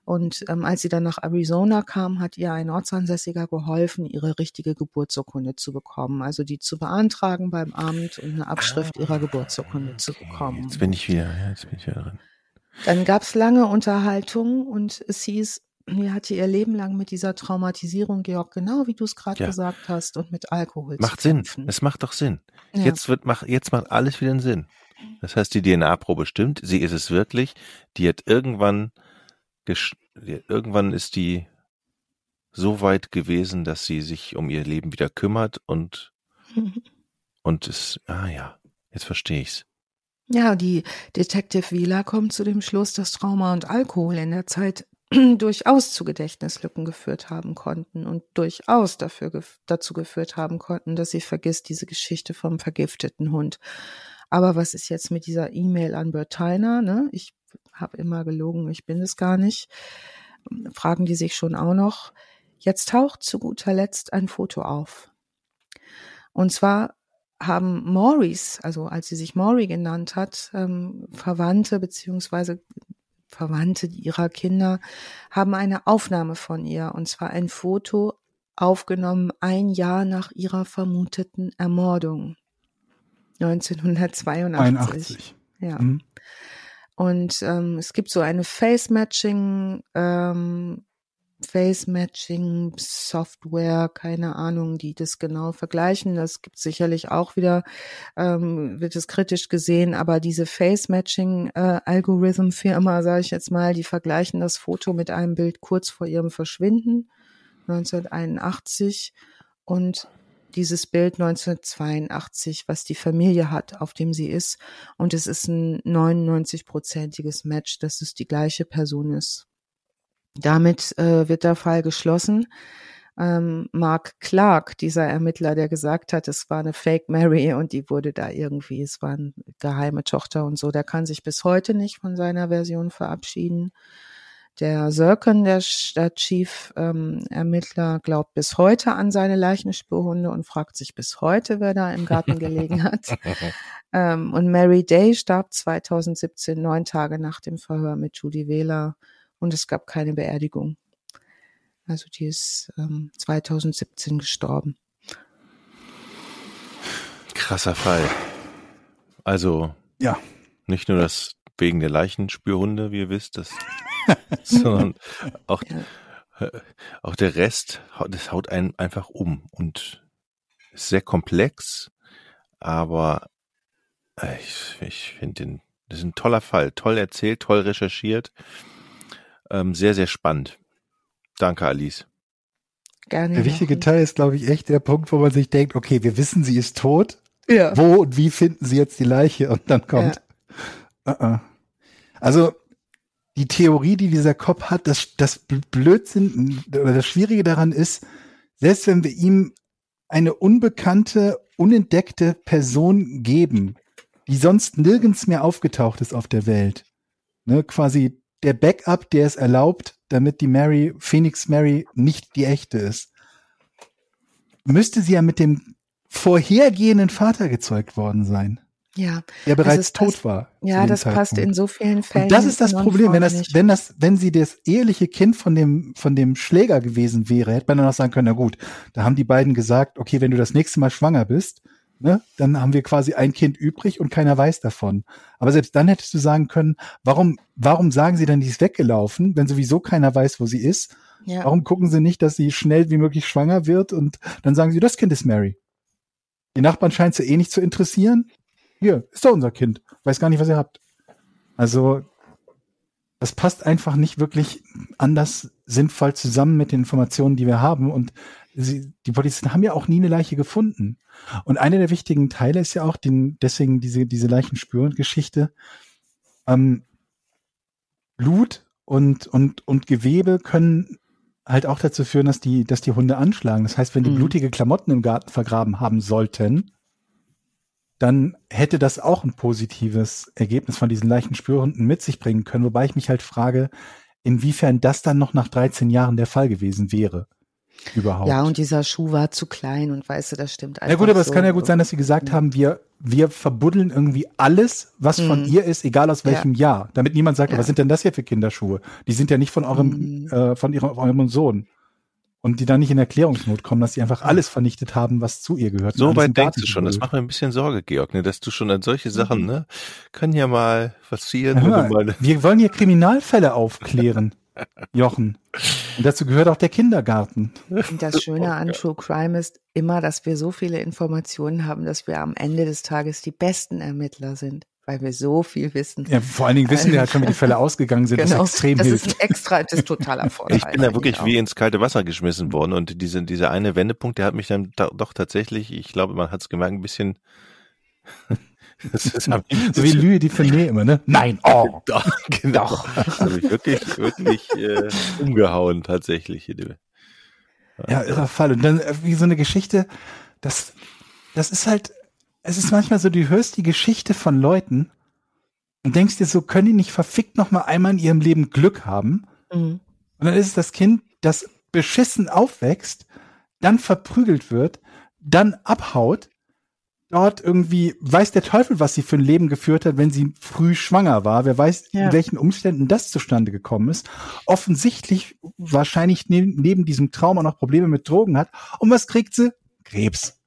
Und ähm, als sie dann nach Arizona kam, hat ihr ein Ortsansässiger geholfen, ihre richtige Geburtsurkunde zu bekommen, also die zu beantragen beim Amt und eine Abschrift ah, ihrer Geburtsurkunde okay. zu bekommen. Jetzt bin ich wieder, ja, jetzt bin ich wieder drin. Dann gab es lange Unterhaltungen und es hieß, die hatte ihr Leben lang mit dieser Traumatisierung, Georg, genau wie du es gerade ja. gesagt hast, und mit Alkohol. Macht Sinn. Es macht doch Sinn. Ja. Jetzt wird mach, jetzt macht alles wieder einen Sinn. Das heißt, die DNA-Probe stimmt, sie ist es wirklich. Die hat irgendwann, irgendwann ist die so weit gewesen, dass sie sich um ihr Leben wieder kümmert und und es, ah ja, jetzt verstehe ich's. Ja, die Detective Wheeler kommt zu dem Schluss, dass Trauma und Alkohol in der Zeit durchaus zu Gedächtnislücken geführt haben konnten und durchaus dafür dazu geführt haben konnten, dass sie vergisst diese Geschichte vom vergifteten Hund. Aber was ist jetzt mit dieser E-Mail an Bertina? Ne? Ich habe immer gelogen, ich bin es gar nicht. Fragen die sich schon auch noch. Jetzt taucht zu guter Letzt ein Foto auf. Und zwar haben Maurice, also als sie sich Maury genannt hat, ähm, Verwandte beziehungsweise Verwandte ihrer Kinder haben eine Aufnahme von ihr, und zwar ein Foto aufgenommen ein Jahr nach ihrer vermuteten Ermordung. 1982. 81. Ja. Mhm. Und ähm, es gibt so eine Face-Matching ähm, Face-Matching, Software, keine Ahnung, die das genau vergleichen. Das gibt sicherlich auch wieder, ähm, wird es kritisch gesehen, aber diese Face-Matching-Algorithm-Firma, äh, sage ich jetzt mal, die vergleichen das Foto mit einem Bild kurz vor ihrem Verschwinden, 1981, und dieses Bild 1982, was die Familie hat, auf dem sie ist. Und es ist ein 99-prozentiges Match, dass es die gleiche Person ist. Damit äh, wird der Fall geschlossen. Ähm, Mark Clark, dieser Ermittler, der gesagt hat, es war eine Fake Mary und die wurde da irgendwie, es war eine geheime Tochter und so, der kann sich bis heute nicht von seiner Version verabschieden. Der Sirken, der, Chief ähm, Ermittler, glaubt bis heute an seine Leichenspurhunde und fragt sich bis heute, wer da im Garten gelegen hat. ähm, und Mary Day starb 2017, neun Tage nach dem Verhör mit Judy Wähler und es gab keine Beerdigung. Also die ist ähm, 2017 gestorben. Krasser Fall. Also ja, nicht nur das wegen der Leichenspürhunde, wie ihr wisst, das, sondern auch ja. auch der Rest, das haut einen einfach um und ist sehr komplex, aber ich, ich finde den, das ist ein toller Fall, toll erzählt, toll recherchiert. Ähm, sehr, sehr spannend. Danke, Alice. Gerne. Der wichtige Teil ist, glaube ich, echt der Punkt, wo man sich denkt, okay, wir wissen, sie ist tot. Ja. Wo und wie finden sie jetzt die Leiche? Und dann kommt. Ja. Uh -uh. Also die Theorie, die dieser Kopf hat, das, das Blödsinn oder das Schwierige daran ist, selbst wenn wir ihm eine unbekannte, unentdeckte Person geben, die sonst nirgends mehr aufgetaucht ist auf der Welt, ne, quasi der Backup, der es erlaubt, damit die Mary, Phoenix Mary nicht die echte ist, müsste sie ja mit dem vorhergehenden Vater gezeugt worden sein. Ja. Der bereits tot passt, war. Ja, das Zeitpunkt. passt in so vielen Fällen. Und das ist das Problem, wenn das, wenn das, wenn sie das eheliche Kind von dem, von dem Schläger gewesen wäre, hätte man dann auch sagen können, na gut, da haben die beiden gesagt, okay, wenn du das nächste Mal schwanger bist, ne, dann haben wir quasi ein Kind übrig und keiner weiß davon. Aber selbst dann hättest du sagen können, warum, warum sagen sie dann, die ist weggelaufen, wenn sowieso keiner weiß, wo sie ist? Ja. Warum gucken sie nicht, dass sie schnell wie möglich schwanger wird und dann sagen sie, das Kind ist Mary. Die Nachbarn scheint sie eh nicht zu interessieren. Hier, ist doch unser Kind. Weiß gar nicht, was ihr habt. Also, das passt einfach nicht wirklich anders sinnvoll zusammen mit den Informationen, die wir haben. Und sie, die Polizisten haben ja auch nie eine Leiche gefunden. Und einer der wichtigen Teile ist ja auch den, deswegen diese, diese Leichenspüren-Geschichte. Ähm, Blut und, und, und Gewebe können halt auch dazu führen, dass die, dass die Hunde anschlagen. Das heißt, wenn die mhm. blutige Klamotten im Garten vergraben haben sollten, dann hätte das auch ein positives Ergebnis von diesen Leichenspürhunden mit sich bringen können. Wobei ich mich halt frage, inwiefern das dann noch nach 13 Jahren der Fall gewesen wäre. Überhaupt. Ja, und dieser Schuh war zu klein und weißt du, das stimmt einfach. Ja gut, aber so. es kann ja gut sein, dass sie gesagt mhm. haben, wir, wir verbuddeln irgendwie alles, was mhm. von ihr ist, egal aus welchem ja. Jahr. Damit niemand sagt, ja. was sind denn das hier für Kinderschuhe? Die sind ja nicht von eurem, mhm. äh, von ihrem, eurem Sohn und die dann nicht in Erklärungsnot kommen, dass sie einfach alles vernichtet haben, was zu ihr gehört. So weit denkst du schon. Das macht mir ein bisschen Sorge, Georg, ne, dass du schon an solche Sachen, mhm. ne, kann ja mal passieren. Ja, mal, wir wollen hier Kriminalfälle aufklären, Jochen. Und dazu gehört auch der Kindergarten. Und das Schöne an True Crime ist immer, dass wir so viele Informationen haben, dass wir am Ende des Tages die besten Ermittler sind weil wir so viel wissen. Ja, vor allen Dingen wissen wir halt schon, wie die Fälle ausgegangen sind, genau, das extrem das hilft. Das ist ein extra, das ist totaler Vorteil. Ich bin da wirklich wie ins kalte Wasser geschmissen worden und diese, dieser eine Wendepunkt, der hat mich dann da, doch tatsächlich, ich glaube, man hat es gemerkt, ein bisschen so wie Louis die Finet immer, ne? Nein, oh. Doch, genau. Doch. Das hat mich wirklich, wirklich äh, umgehauen, tatsächlich. Ja, irrer Fall. Und dann äh, wie so eine Geschichte, das, das ist halt, es ist manchmal so, du hörst die Geschichte von Leuten und denkst dir so, können die nicht verfickt noch mal einmal in ihrem Leben Glück haben? Mhm. Und dann ist es das Kind, das beschissen aufwächst, dann verprügelt wird, dann abhaut, dort irgendwie weiß der Teufel, was sie für ein Leben geführt hat, wenn sie früh schwanger war. Wer weiß, ja. in welchen Umständen das zustande gekommen ist. Offensichtlich wahrscheinlich neben, neben diesem Trauma noch Probleme mit Drogen hat. Und was kriegt sie? Krebs.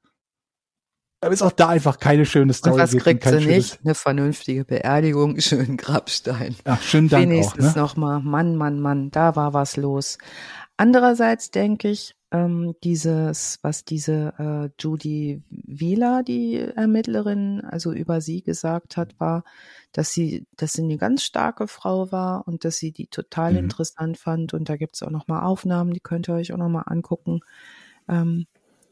Aber ist auch da einfach keine schöne Story. Und was kriegt sie nicht? Eine vernünftige Beerdigung, schönen Grabstein. Ach, schönen Dank Wenigstens auch, ne? nochmal, Mann, Mann, Mann, da war was los. Andererseits denke ich, ähm, dieses, was diese äh, Judy Wieler, die Ermittlerin, also über sie gesagt hat, war, dass sie, dass sie eine ganz starke Frau war und dass sie die total mhm. interessant fand. Und da gibt es auch nochmal Aufnahmen, die könnt ihr euch auch nochmal angucken. Ähm,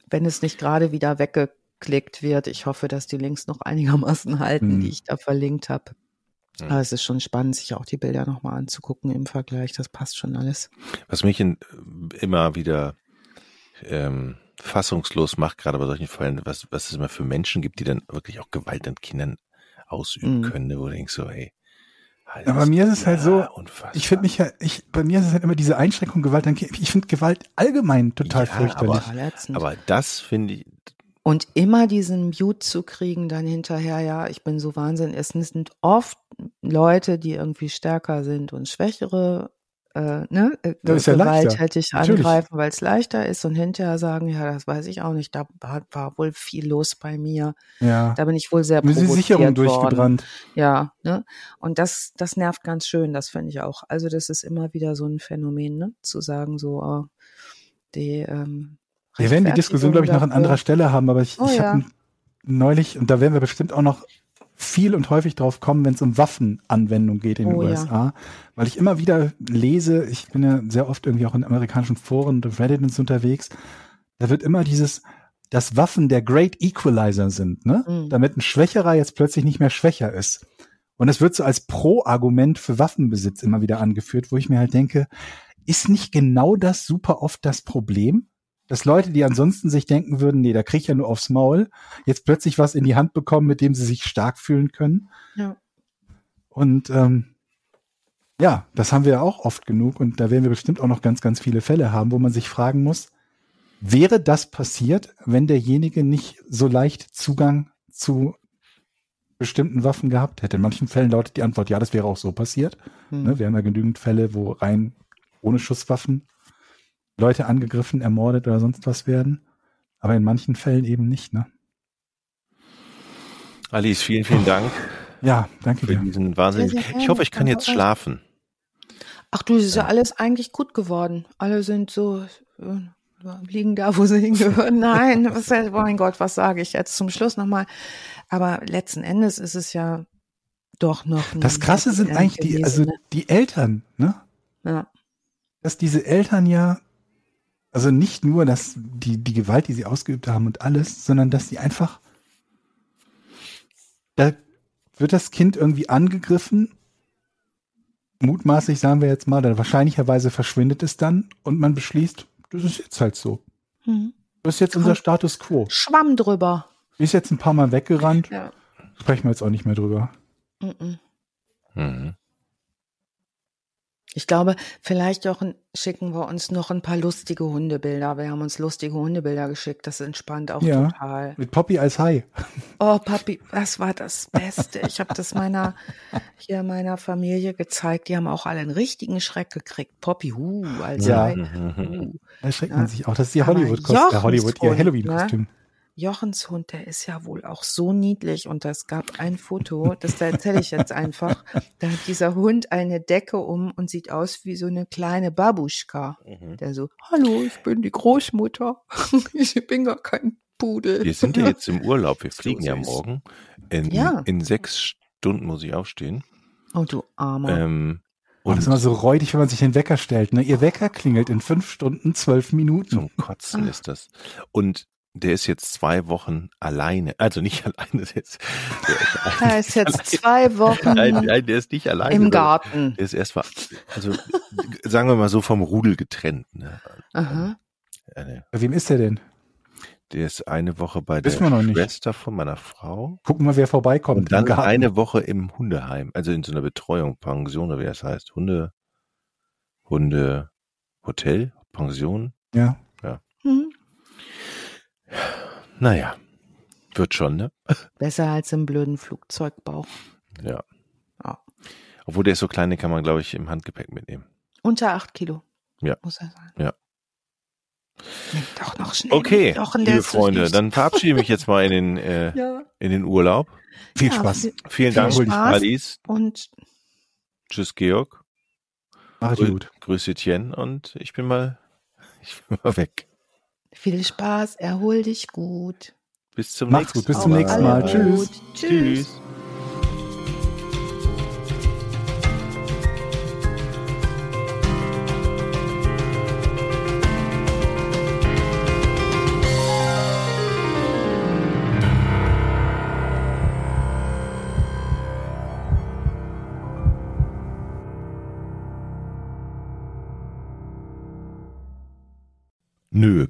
wenn es nicht gerade wieder wegge geklickt wird. Ich hoffe, dass die Links noch einigermaßen halten, mhm. die ich da verlinkt habe. Mhm. Aber es ist schon spannend, sich auch die Bilder nochmal anzugucken im Vergleich. Das passt schon alles. Was mich in, immer wieder ähm, fassungslos macht, gerade bei solchen Fällen, was, was es immer für Menschen gibt, die dann wirklich auch Gewalt an Kindern ausüben mhm. können, wo du denkst so, hey, Halt ja, bei mir ist es halt so, unfassbar. ich finde mich ja, ich, bei mir ist es halt immer diese Einschränkung Gewalt an Kindern. Ich finde Gewalt allgemein total ja, fürchterlich. Aber, aber das finde ich, und immer diesen Mute zu kriegen dann hinterher, ja, ich bin so wahnsinnig. Es sind oft Leute, die irgendwie stärker sind und schwächere äh, ne, äh, das ist ja gewalttätig angreifen, weil es leichter ist und hinterher sagen, ja, das weiß ich auch nicht, da war, war wohl viel los bei mir. Ja. Da bin ich wohl sehr provoziert die Sicherung durchgebrannt. Ja, ne? Und das, das nervt ganz schön, das finde ich auch. Also das ist immer wieder so ein Phänomen, ne? Zu sagen, so, oh, die, ähm, wir werden die Diskussion, glaube ich, noch an anderer Stelle haben, aber ich, oh, ich ja. habe neulich, und da werden wir bestimmt auch noch viel und häufig drauf kommen, wenn es um Waffenanwendung geht in den oh, USA, ja. weil ich immer wieder lese, ich bin ja sehr oft irgendwie auch in amerikanischen Foren und Reddit unterwegs, da wird immer dieses, dass Waffen der Great Equalizer sind, ne? Mhm. Damit ein Schwächerer jetzt plötzlich nicht mehr schwächer ist. Und es wird so als Pro-Argument für Waffenbesitz immer wieder angeführt, wo ich mir halt denke, ist nicht genau das super oft das Problem? Dass Leute, die ansonsten sich denken würden, nee, da krieg ich ja nur aufs Maul, jetzt plötzlich was in die Hand bekommen, mit dem sie sich stark fühlen können. Ja. Und ähm, ja, das haben wir ja auch oft genug und da werden wir bestimmt auch noch ganz, ganz viele Fälle haben, wo man sich fragen muss, wäre das passiert, wenn derjenige nicht so leicht Zugang zu bestimmten Waffen gehabt hätte? In manchen Fällen lautet die Antwort, ja, das wäre auch so passiert. Hm. Ne, wir haben ja genügend Fälle, wo rein ohne Schusswaffen Leute angegriffen, ermordet oder sonst was werden. Aber in manchen Fällen eben nicht, ne? Alice, vielen, vielen Dank. Ja, danke für dir. diesen Wahnsinn. Ich hoffe, ich kann jetzt schlafen. Ach du, es ist ja alles eigentlich gut geworden. Alle sind so äh, liegen da, wo sie hingehören. Nein, was, oh mein Gott, was sage ich jetzt zum Schluss nochmal? Aber letzten Endes ist es ja doch noch. Das Krasse sind eigentlich die, also die Eltern, ne? Ja. Dass diese Eltern ja also nicht nur, dass die, die Gewalt, die sie ausgeübt haben und alles, sondern dass sie einfach, da wird das Kind irgendwie angegriffen, mutmaßlich sagen wir jetzt mal, dann wahrscheinlicherweise verschwindet es dann und man beschließt, das ist jetzt halt so. Mhm. Das ist jetzt unser Status quo. Schwamm drüber. Ist jetzt ein paar Mal weggerannt. Ja. Sprechen wir jetzt auch nicht mehr drüber. Mhm. Mhm. Ich glaube, vielleicht auch schicken wir uns noch ein paar lustige Hundebilder. Wir haben uns lustige Hundebilder geschickt. Das entspannt auch ja, total. Mit Poppy als Hai. Oh, Poppy, das war das Beste. Ich habe das meiner hier meiner Familie gezeigt. Die haben auch alle einen richtigen Schreck gekriegt. Poppy, hu, als ja. Hai. Uh. Da schreckt man sich auch. Das ist ihr Hollywood-Kostüm, Hollywood, ihr Halloween-Kostüm. Ne? Jochens Hund, der ist ja wohl auch so niedlich und es gab ein Foto, das erzähle ich jetzt einfach. Da hat dieser Hund eine Decke um und sieht aus wie so eine kleine Babuschka. Mhm. Der so, hallo, ich bin die Großmutter. ich bin gar kein Pudel. Wir sind ja jetzt im Urlaub, wir fliegen so ja morgen. In, ja. in sechs Stunden muss ich aufstehen. Oh, du Armer. Ähm, und oh, das ist immer so räudig, wenn man sich den Wecker stellt. Ne? Ihr Wecker klingelt in fünf Stunden, zwölf Minuten. Zum Kotzen ist das. Und der ist jetzt zwei Wochen alleine. Also nicht alleine. Der ist, der er ist jetzt zwei Wochen nein, nein, der ist nicht alleine. im Garten. Der ist erst mal, also sagen wir mal so vom Rudel getrennt. Ne? Aha. Eine, bei wem ist der denn? Der ist eine Woche bei Wissen der Schwester nicht. von meiner Frau. Gucken wir, wer vorbeikommt. Und dann eine Woche im Hundeheim, also in so einer Betreuung, Pension oder wie das heißt. Hunde, Hunde, Hotel, Pension. Ja. Ja. Hm. Naja, wird schon, ne? Besser als im blöden Flugzeugbauch. Ja. ja. Obwohl der ist so klein, den kann man, glaube ich, im Handgepäck mitnehmen. Unter acht Kilo. Ja. Muss er sein. Ja. Nimm doch noch schnell. Okay, liebe Freunde, dann verabschiede ich mich jetzt mal in den, äh, ja. in den Urlaub. Viel ja, Spaß. Viel, Vielen Dank, Spaß Alice. Und Tschüss, Georg. Mach Grü gut. Grüße Tien und ich bin mal, ich bin mal weg. Viel Spaß, erhol dich gut. Bis zum Mach's nächsten Mal. Bis zum nächsten Mal. Tschüss. Tschüss. Tschüss.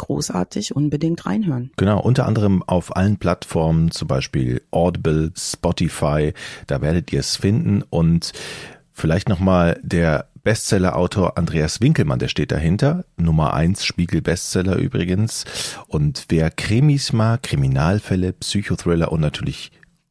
großartig, unbedingt reinhören. Genau, unter anderem auf allen Plattformen, zum Beispiel Audible, Spotify, da werdet ihr es finden und vielleicht nochmal der Bestseller-Autor Andreas Winkelmann, der steht dahinter. Nummer eins Spiegel-Bestseller übrigens. Und wer Krimis mag, Kriminalfälle, Psychothriller und natürlich